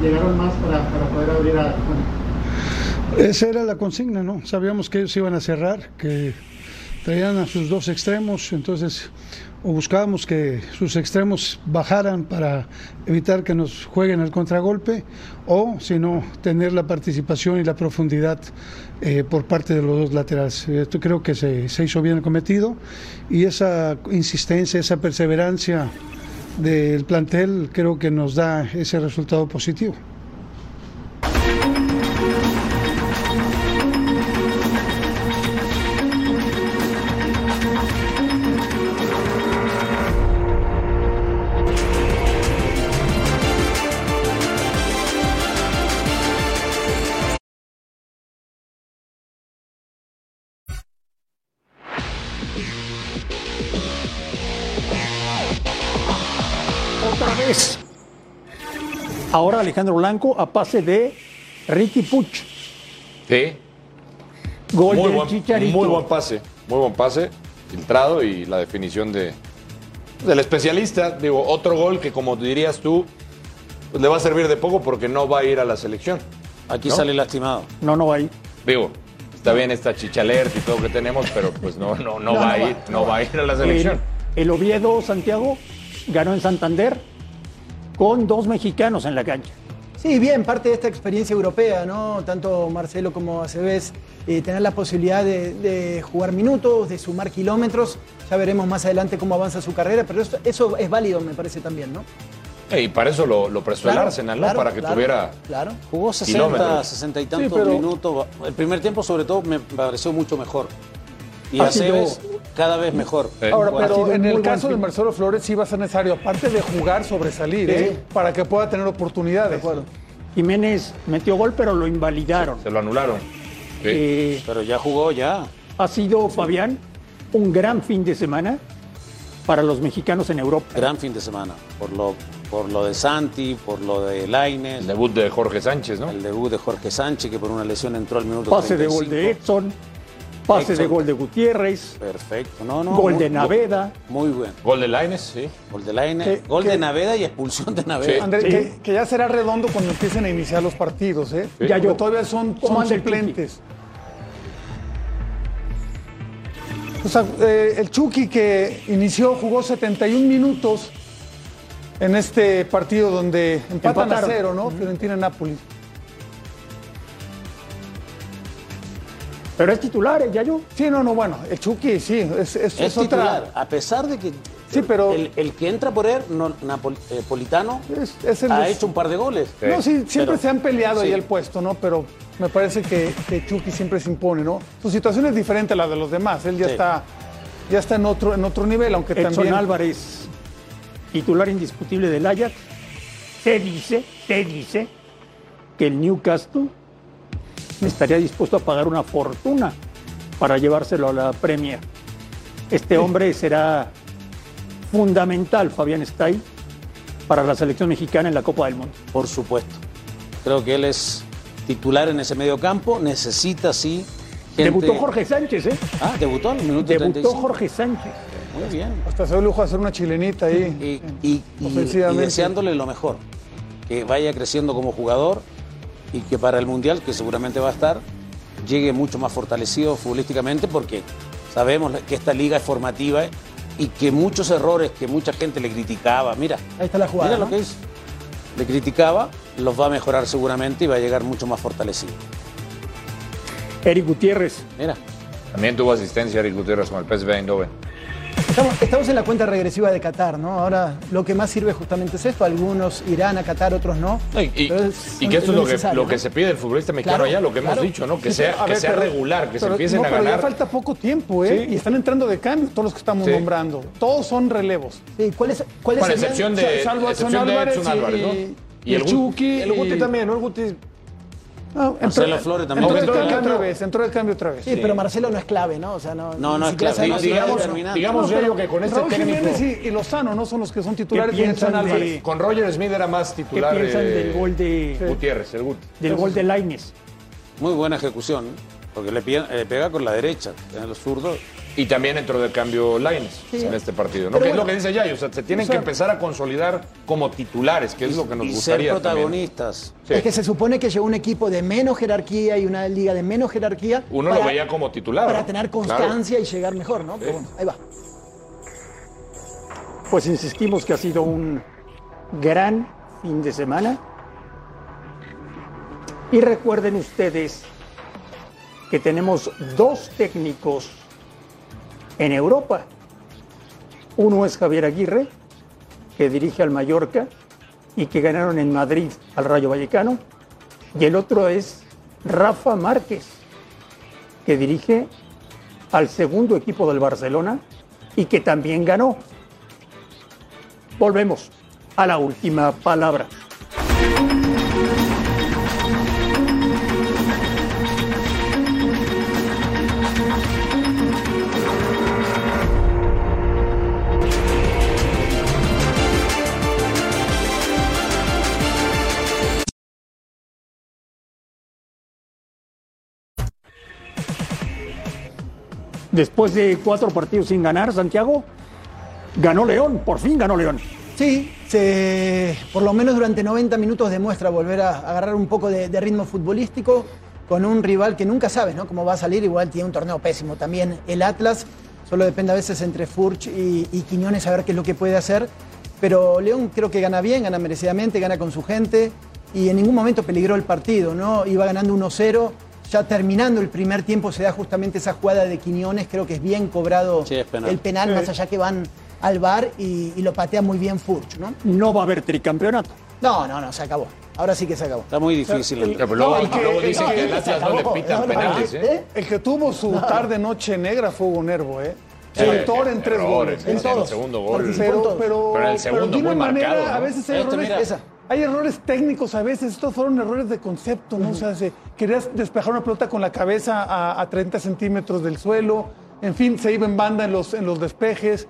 Speaker 9: llegaron más para, para poder abrir a?
Speaker 3: Esa era la consigna, ¿no? Sabíamos que ellos iban a cerrar, que traían a sus dos extremos, entonces o buscábamos que sus extremos bajaran para evitar que nos jueguen el contragolpe, o si no, tener la participación y la profundidad eh, por parte de los dos laterales. Esto creo que se, se hizo bien cometido y esa insistencia, esa perseverancia del plantel creo que nos da ese resultado positivo.
Speaker 2: Ahora Alejandro Blanco a pase de Ricky Puch.
Speaker 6: Sí.
Speaker 2: Gol
Speaker 6: muy
Speaker 2: del
Speaker 6: buen,
Speaker 2: Chicharito.
Speaker 6: muy buen pase, muy buen pase, filtrado y la definición de del especialista. Digo, otro gol que como dirías tú, pues le va a servir de poco porque no va a ir a la selección.
Speaker 4: Aquí
Speaker 6: ¿No?
Speaker 4: sale lastimado.
Speaker 2: No, no va ahí.
Speaker 6: Digo, está bien esta chichalert y todo que tenemos, pero pues no, no, no, va a ir, no va a ir a la selección.
Speaker 2: El, el Oviedo Santiago ganó en Santander con dos mexicanos en la cancha.
Speaker 5: Sí, bien, parte de esta experiencia europea, ¿no? Tanto Marcelo como Aceves, eh, tener la posibilidad de, de jugar minutos, de sumar kilómetros. Ya veremos más adelante cómo avanza su carrera, pero eso, eso es válido, me parece también, ¿no?
Speaker 6: Y para eso lo, lo prestó el Arsenal, ¿no?
Speaker 5: claro,
Speaker 6: para que
Speaker 5: claro,
Speaker 6: tuviera
Speaker 5: Claro.
Speaker 4: Jugó 60,
Speaker 6: Kilómetros.
Speaker 4: 60 y tantos
Speaker 3: pero-
Speaker 4: minutos. El primer tiempo, sobre todo, me pareció mucho mejor. Y Aceves cada vez mejor.
Speaker 6: Sí.
Speaker 3: Ahora, pero en el caso de. Marcelo Flores sí va a ser necesario, aparte de jugar, sobresalir, ¿eh? para que pueda tener oportunidades.
Speaker 2: Jiménez metió gol, pero lo invalidaron.
Speaker 6: se lo anularon. Sí.
Speaker 2: Eh,
Speaker 4: Pero ya jugó, ya.
Speaker 2: ha sido, Fabián, un gran fin de semana para los mexicanos en Europa.
Speaker 4: Gran fin de semana. Por lo, por lo de Santi, por lo de Laines,
Speaker 6: El debut de Jorge Sánchez, ¿no?
Speaker 4: el debut de Jorge Sánchez, que por una lesión entró al minuto
Speaker 2: Pase de gol de
Speaker 4: 35.
Speaker 2: Edson, pase de gol de Gutiérrez,
Speaker 4: Perfecto. No, no,
Speaker 2: gol
Speaker 4: muy-
Speaker 2: de Naveda.
Speaker 4: Muy bueno.
Speaker 6: Gol de Laines, sí.
Speaker 4: Gol de Laines,
Speaker 3: Que-
Speaker 4: gol
Speaker 3: que-
Speaker 4: de Naveda y expulsión de Naveda.
Speaker 6: Sí.
Speaker 3: André,
Speaker 2: Sí.
Speaker 3: que, que ya será redondo cuando empiecen a iniciar los partidos, ¿eh?
Speaker 6: Sí.
Speaker 2: Ya yo.
Speaker 3: Todavía son,
Speaker 2: ¿Cómo
Speaker 3: son suplentes. O sea, eh, el Chucky que inició, jugó 71 minutos en este partido donde empatan
Speaker 2: Empataron.
Speaker 3: a cero, ¿no? Fiorentina-Nápoles.
Speaker 2: Pero es titular, ¿eh, Yayo?
Speaker 3: Sí, no, no, bueno, el Chucky, sí, es, es,
Speaker 4: Es
Speaker 3: es
Speaker 4: titular,
Speaker 3: otra.
Speaker 4: a pesar de que
Speaker 3: Sí, pero-
Speaker 4: el, el que entra por él, no, Napol- eh,
Speaker 3: Es, es el
Speaker 4: ha hecho un par de goles.
Speaker 3: No, sí, siempre
Speaker 4: Pero-
Speaker 3: se han peleado ahí el puesto, ¿no? Pero me parece que, que Chucky siempre se impone, ¿no? Su situación es diferente a la de los demás. Él ya
Speaker 4: Sí.
Speaker 3: está, ya está en otro, en otro nivel, aunque
Speaker 2: Edson
Speaker 3: también.
Speaker 2: Álvarez, titular indiscutible del Ajax. Se dice, se dice que el Newcastle estaría dispuesto a pagar una fortuna para llevárselo a la Premier. Este hombre será fundamental, Fabián Stay, para la selección mexicana en la Copa del Mundo.
Speaker 4: Por supuesto. Creo que él es titular en ese medio campo. Necesita, sí. gente-
Speaker 2: Debutó Jorge Sánchez, ¿eh?
Speaker 4: Ah, debutó en el minuto
Speaker 2: Debutó
Speaker 4: 35.
Speaker 2: Jorge Sánchez.
Speaker 4: Muy bien.
Speaker 3: Hasta se lujo de hacer una chilenita ahí.
Speaker 4: Y, y- y-
Speaker 3: Ofensivamente.
Speaker 4: y deseándole lo mejor. Que vaya creciendo como jugador y que para el Mundial, que seguramente va a estar, llegue mucho más fortalecido futbolísticamente porque sabemos que esta liga es formativa y que muchos errores que mucha gente le criticaba, mira,
Speaker 5: Ahí está la jugada.
Speaker 4: mira
Speaker 5: ¿no?
Speaker 4: lo que es, le criticaba, los va a mejorar seguramente y va a llegar mucho más fortalecido.
Speaker 2: Eric Gutiérrez.
Speaker 4: Mira,
Speaker 6: También tuvo asistencia Eric Gutiérrez con el PSV Eindhoven.
Speaker 5: Estamos, estamos en la cuenta regresiva de Qatar, ¿no? Ahora lo que más sirve justamente es esto. Algunos irán a Qatar, otros no.
Speaker 6: No, Y, y-
Speaker 5: Pero es-
Speaker 6: y que esto es lo que, se pide del futbolista mexicano
Speaker 5: Claro,
Speaker 6: allá, lo que
Speaker 5: claro.
Speaker 6: hemos dicho, ¿no? Que sea,
Speaker 3: a
Speaker 6: que
Speaker 3: ver,
Speaker 6: sea
Speaker 3: pero-
Speaker 6: regular, que se
Speaker 3: pero-
Speaker 6: empiecen
Speaker 3: no,
Speaker 6: a
Speaker 3: pero
Speaker 6: ganar.
Speaker 3: ya falta poco tiempo, ¿eh?
Speaker 6: Sí.
Speaker 3: Y están entrando de cambio todos los que estamos
Speaker 6: Sí.
Speaker 3: nombrando. Todos son relevos.
Speaker 5: Sí, ¿Cuáles cuáles
Speaker 6: Con
Speaker 5: serían-
Speaker 6: excepción de,
Speaker 3: Salvo
Speaker 6: excepción
Speaker 3: Edson
Speaker 6: de
Speaker 3: Álvarez
Speaker 6: Edson
Speaker 3: y-
Speaker 6: Álvarez, ¿no?
Speaker 3: y-
Speaker 6: Y
Speaker 3: y
Speaker 6: el
Speaker 3: el
Speaker 6: Guti-
Speaker 3: Chucky
Speaker 6: El Guti
Speaker 3: y-
Speaker 6: también, ¿no? El Guti
Speaker 3: No, entró,
Speaker 4: Marcelo Flores también.
Speaker 3: entró de cambio otra vez, entró de cambio otra vez.
Speaker 5: Sí, pero Marcelo no es clave, ¿no? O sea, no.
Speaker 4: No, no es clave.
Speaker 5: a
Speaker 6: digamos,
Speaker 3: No,
Speaker 6: yo que con este
Speaker 3: Raúl
Speaker 6: técnico...
Speaker 3: Jiménez y, y Lozano no son los que son titulares
Speaker 2: ¿Qué piensan de-
Speaker 3: Álvarez.
Speaker 6: Con Roger Smith era más
Speaker 2: ¿Qué
Speaker 6: titular
Speaker 2: piensan
Speaker 6: eh,
Speaker 2: del gol de,
Speaker 6: Gutiérrez, el Guti.
Speaker 2: del gol de Laines?
Speaker 4: muy buena ejecución, porque le, pega con la derecha, en los zurdos.
Speaker 6: Y también entró de cambio Lines en este partido, ¿no? Que es lo que dice Yayo, o sea, se tienen
Speaker 3: O sea,
Speaker 6: que empezar a consolidar como titulares, que es lo que nos
Speaker 4: y
Speaker 6: gustaría
Speaker 4: ser protagonistas.
Speaker 6: Sí.
Speaker 5: Es que se supone que llegó un equipo de menos jerarquía y una liga de menos jerarquía.
Speaker 6: Uno lo veía como titular,
Speaker 5: Para
Speaker 6: ¿no?
Speaker 5: tener
Speaker 6: Claro.
Speaker 5: constancia y llegar mejor, ¿no? Pero bueno, ahí va.
Speaker 2: Pues insistimos que ha sido un gran fin de semana. Y recuerden ustedes que tenemos dos técnicos en Europa. Uno es Javier Aguirre, que dirige al Mallorca y que ganaron en Madrid al Rayo Vallecano. Y el otro es Rafa Márquez, que dirige al segundo equipo del Barcelona y que también ganó. Volvemos a la última palabra. Después de cuatro partidos sin ganar, Santiago ganó León, por fin ganó León.
Speaker 5: Sí, se, por lo menos durante 90 minutos demuestra volver a agarrar un poco de, ritmo futbolístico con un rival que nunca sabes ¿no? cómo va a salir. Igual tiene un torneo pésimo también el Atlas. Solo depende a veces entre Furch y, y Quiñones a ver qué es lo que puede hacer. Pero León creo que gana bien, gana merecidamente, gana con su gente y en ningún momento peligró el partido. ¿no? Iba ganando 1-0. Ya terminando el primer tiempo se da justamente esa jugada de Quiñones. Creo que es bien cobrado
Speaker 4: Sí, es penal.
Speaker 5: el penal, más allá que van al bar y, y lo patea muy bien Furch. ¿no?
Speaker 2: No va a haber tricampeonato.
Speaker 5: No, no, no, se acabó. Ahora sí que se acabó.
Speaker 4: Está muy difícil. el-
Speaker 6: pero luego,
Speaker 3: No, el que-
Speaker 6: luego
Speaker 3: el
Speaker 6: dicen
Speaker 3: que-
Speaker 6: el
Speaker 3: el
Speaker 6: Atlas no le pitan
Speaker 5: No, no,
Speaker 6: penales,
Speaker 5: no,
Speaker 6: ¿eh?
Speaker 5: ¿eh?
Speaker 3: El que tuvo su tarde noche negra fue Hugo Nervo, ¿eh? Autor en tres
Speaker 6: Errores,
Speaker 3: goles.
Speaker 6: en
Speaker 5: En
Speaker 6: el
Speaker 5: todos.
Speaker 6: segundo gol.
Speaker 3: Pero, pero,
Speaker 6: Pero en el segundo
Speaker 3: una
Speaker 6: muy
Speaker 3: manera,
Speaker 6: marcado, ¿no?
Speaker 3: a veces hay errores.
Speaker 5: Esa.
Speaker 3: Hay errores técnicos a veces. Estos fueron errores de concepto, ¿no? O sea, se- querías despejar una pelota con la cabeza a, a 30 centímetros del suelo. En fin, se iba en banda en los, despejes.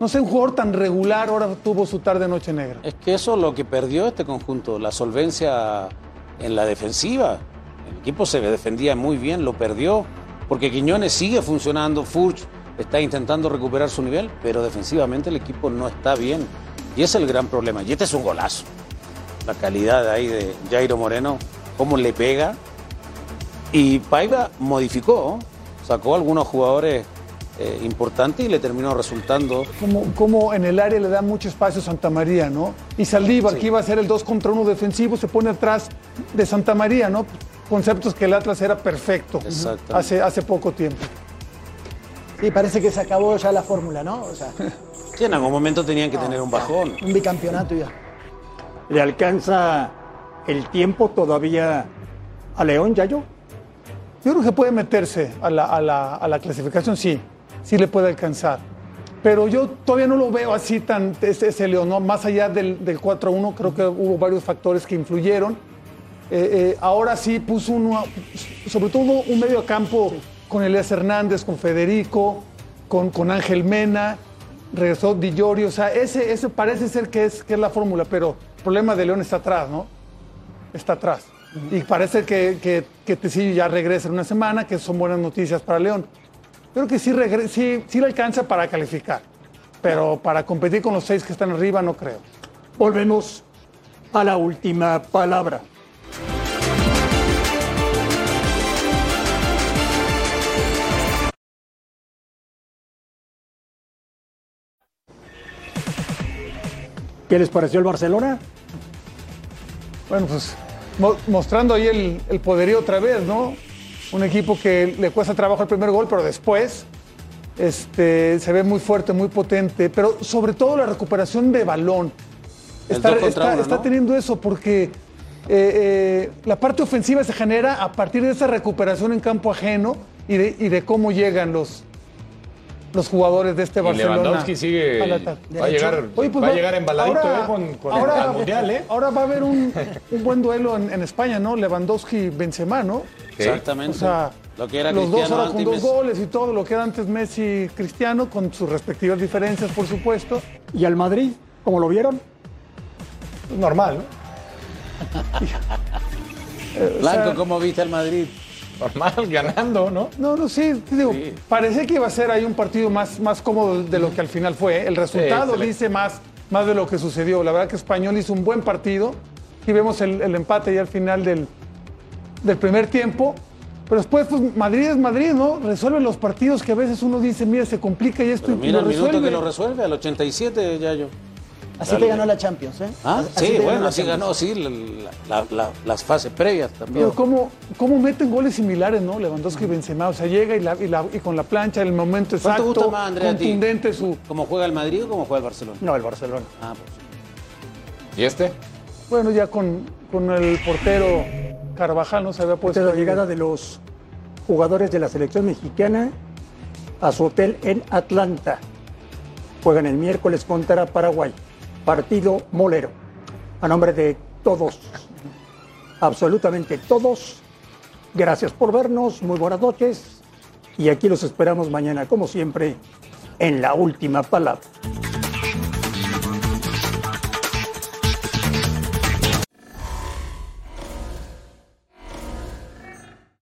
Speaker 3: No sé, un jugador tan regular ahora tuvo su tarde noche negra.
Speaker 4: Es que eso es lo que perdió este conjunto, la solvencia en la defensiva. El equipo se defendía muy bien, lo perdió, porque Quiñones sigue funcionando, Furch está intentando recuperar su nivel, pero defensivamente el equipo no está bien. Y es el gran problema. Y este es un golazo. La calidad de ahí de Jairo Moreno, cómo le pega. Y Paiva modificó, sacó algunos jugadores eh, importantes y le terminó resultando
Speaker 3: Como, como en el área le da mucho espacio Santa María, ¿no? Y Saldívar, que iba a ser el 2 contra 1 defensivo, se pone atrás de Santa María, ¿no? Conceptos que el Atlas era perfecto hace, hace poco tiempo.
Speaker 5: Sí, parece que se acabó ya la fórmula, ¿no? O sea,
Speaker 4: Sí, en algún momento tenían que tener un bajón.
Speaker 5: un bicampeonato y ya.
Speaker 2: ¿Le alcanza el tiempo todavía a León, Yayo?
Speaker 3: Yo creo que puede meterse a la, a la- a la clasificación, sí, sí le puede alcanzar. Pero yo todavía no lo veo así tan, ese, León, ¿no? Más allá del, del 4-1, creo que hubo varios factores que influyeron. Eh, eh, ahora sí puso uno, sobre todo un medio campo con Elías Hernández, con Federico, con, con Ángel Mena, regresó Di Llorio, o sea, ese, parece ser que es, que es la fórmula, pero problema de León está atrás, ¿no? Está atrás. Y parece que, que, que Tecillo ya regresa en una semana, que son buenas noticias para León. Creo que sí, sí le alcanza para calificar, pero para competir con los seis que están arriba no creo.
Speaker 2: Volvemos a la última palabra. ¿Qué les pareció el Barcelona?
Speaker 3: Bueno, pues mo- mostrando ahí el, el poderío otra vez, ¿no? Un equipo que le cuesta trabajo el primer gol, pero después este, se ve muy fuerte, muy potente, pero sobre todo la recuperación de balón. Está, teniendo eso porque eh, eh, la parte ofensiva se genera a partir de esa recuperación en campo ajeno y de, y de cómo llegan los, los jugadores de este
Speaker 6: Y
Speaker 3: Barcelona.
Speaker 6: Lewandowski sigue.
Speaker 3: al ataque.
Speaker 6: Va a llegar,
Speaker 3: Oye, pues
Speaker 6: va a llegar embaladito
Speaker 3: ahora-
Speaker 6: eh, con, con
Speaker 3: ahora-
Speaker 6: el al mundial, ¿eh?
Speaker 3: Ahora va a haber un, un buen duelo en, en España, ¿no? Lewandowski-Benzema, ¿no?
Speaker 4: Exactamente.
Speaker 3: O sea,
Speaker 4: lo que era
Speaker 3: los dos ahora con dos goles y todo lo que era antes Messi y Cristiano, con sus respectivas diferencias, por supuesto.
Speaker 2: ¿Y al Madrid? ¿Cómo lo vieron?
Speaker 3: Normal, ¿no?
Speaker 4: Blanco, ¿cómo viste al Madrid?
Speaker 6: Normal, ganando, ¿no?
Speaker 3: No, no, sí, te digo,
Speaker 4: Sí.
Speaker 3: parecía que iba a ser ahí un partido más, más cómodo de lo que al final fue. ¿eh? El resultado dice más, más de lo que sucedió. La verdad que Español hizo un buen partido. Aquí vemos el, el empate ya al final del, del primer tiempo. Pero después, pues Madrid es Madrid, ¿no? Resuelve los partidos que a veces uno dice, mira, se complica y esto
Speaker 4: Pero
Speaker 3: y
Speaker 4: mira
Speaker 3: lo
Speaker 4: el minuto que lo resuelve, al 87, ya
Speaker 5: Así te ganó la Champions, ¿eh?
Speaker 4: Ah,
Speaker 5: Así
Speaker 4: sí, bueno, así ganó, sí, la- la- la- las fases previas también.
Speaker 3: Pero cómo, cómo meten goles similares, ¿no? Lewandowski y Benzema. O sea, llega y, la- y la- y con la plancha, el momento
Speaker 4: ¿Cuál te
Speaker 3: exacto,
Speaker 4: gusta más, Andrea, a ti?
Speaker 3: contundente su...
Speaker 4: ¿Cómo juega el Madrid o cómo juega el Barcelona?
Speaker 2: No, el Barcelona.
Speaker 4: Ah, pues.
Speaker 6: ¿Y este?
Speaker 3: Bueno, ya con, con el portero Carvajal no se había puesto...
Speaker 2: La llegada de los jugadores de la selección mexicana a su hotel en Atlanta. Juegan el miércoles contra Paraguay. Partido molero. A nombre de todos, absolutamente todos, gracias por vernos, muy buenas noches y aquí los esperamos mañana, como siempre, en la última palabra.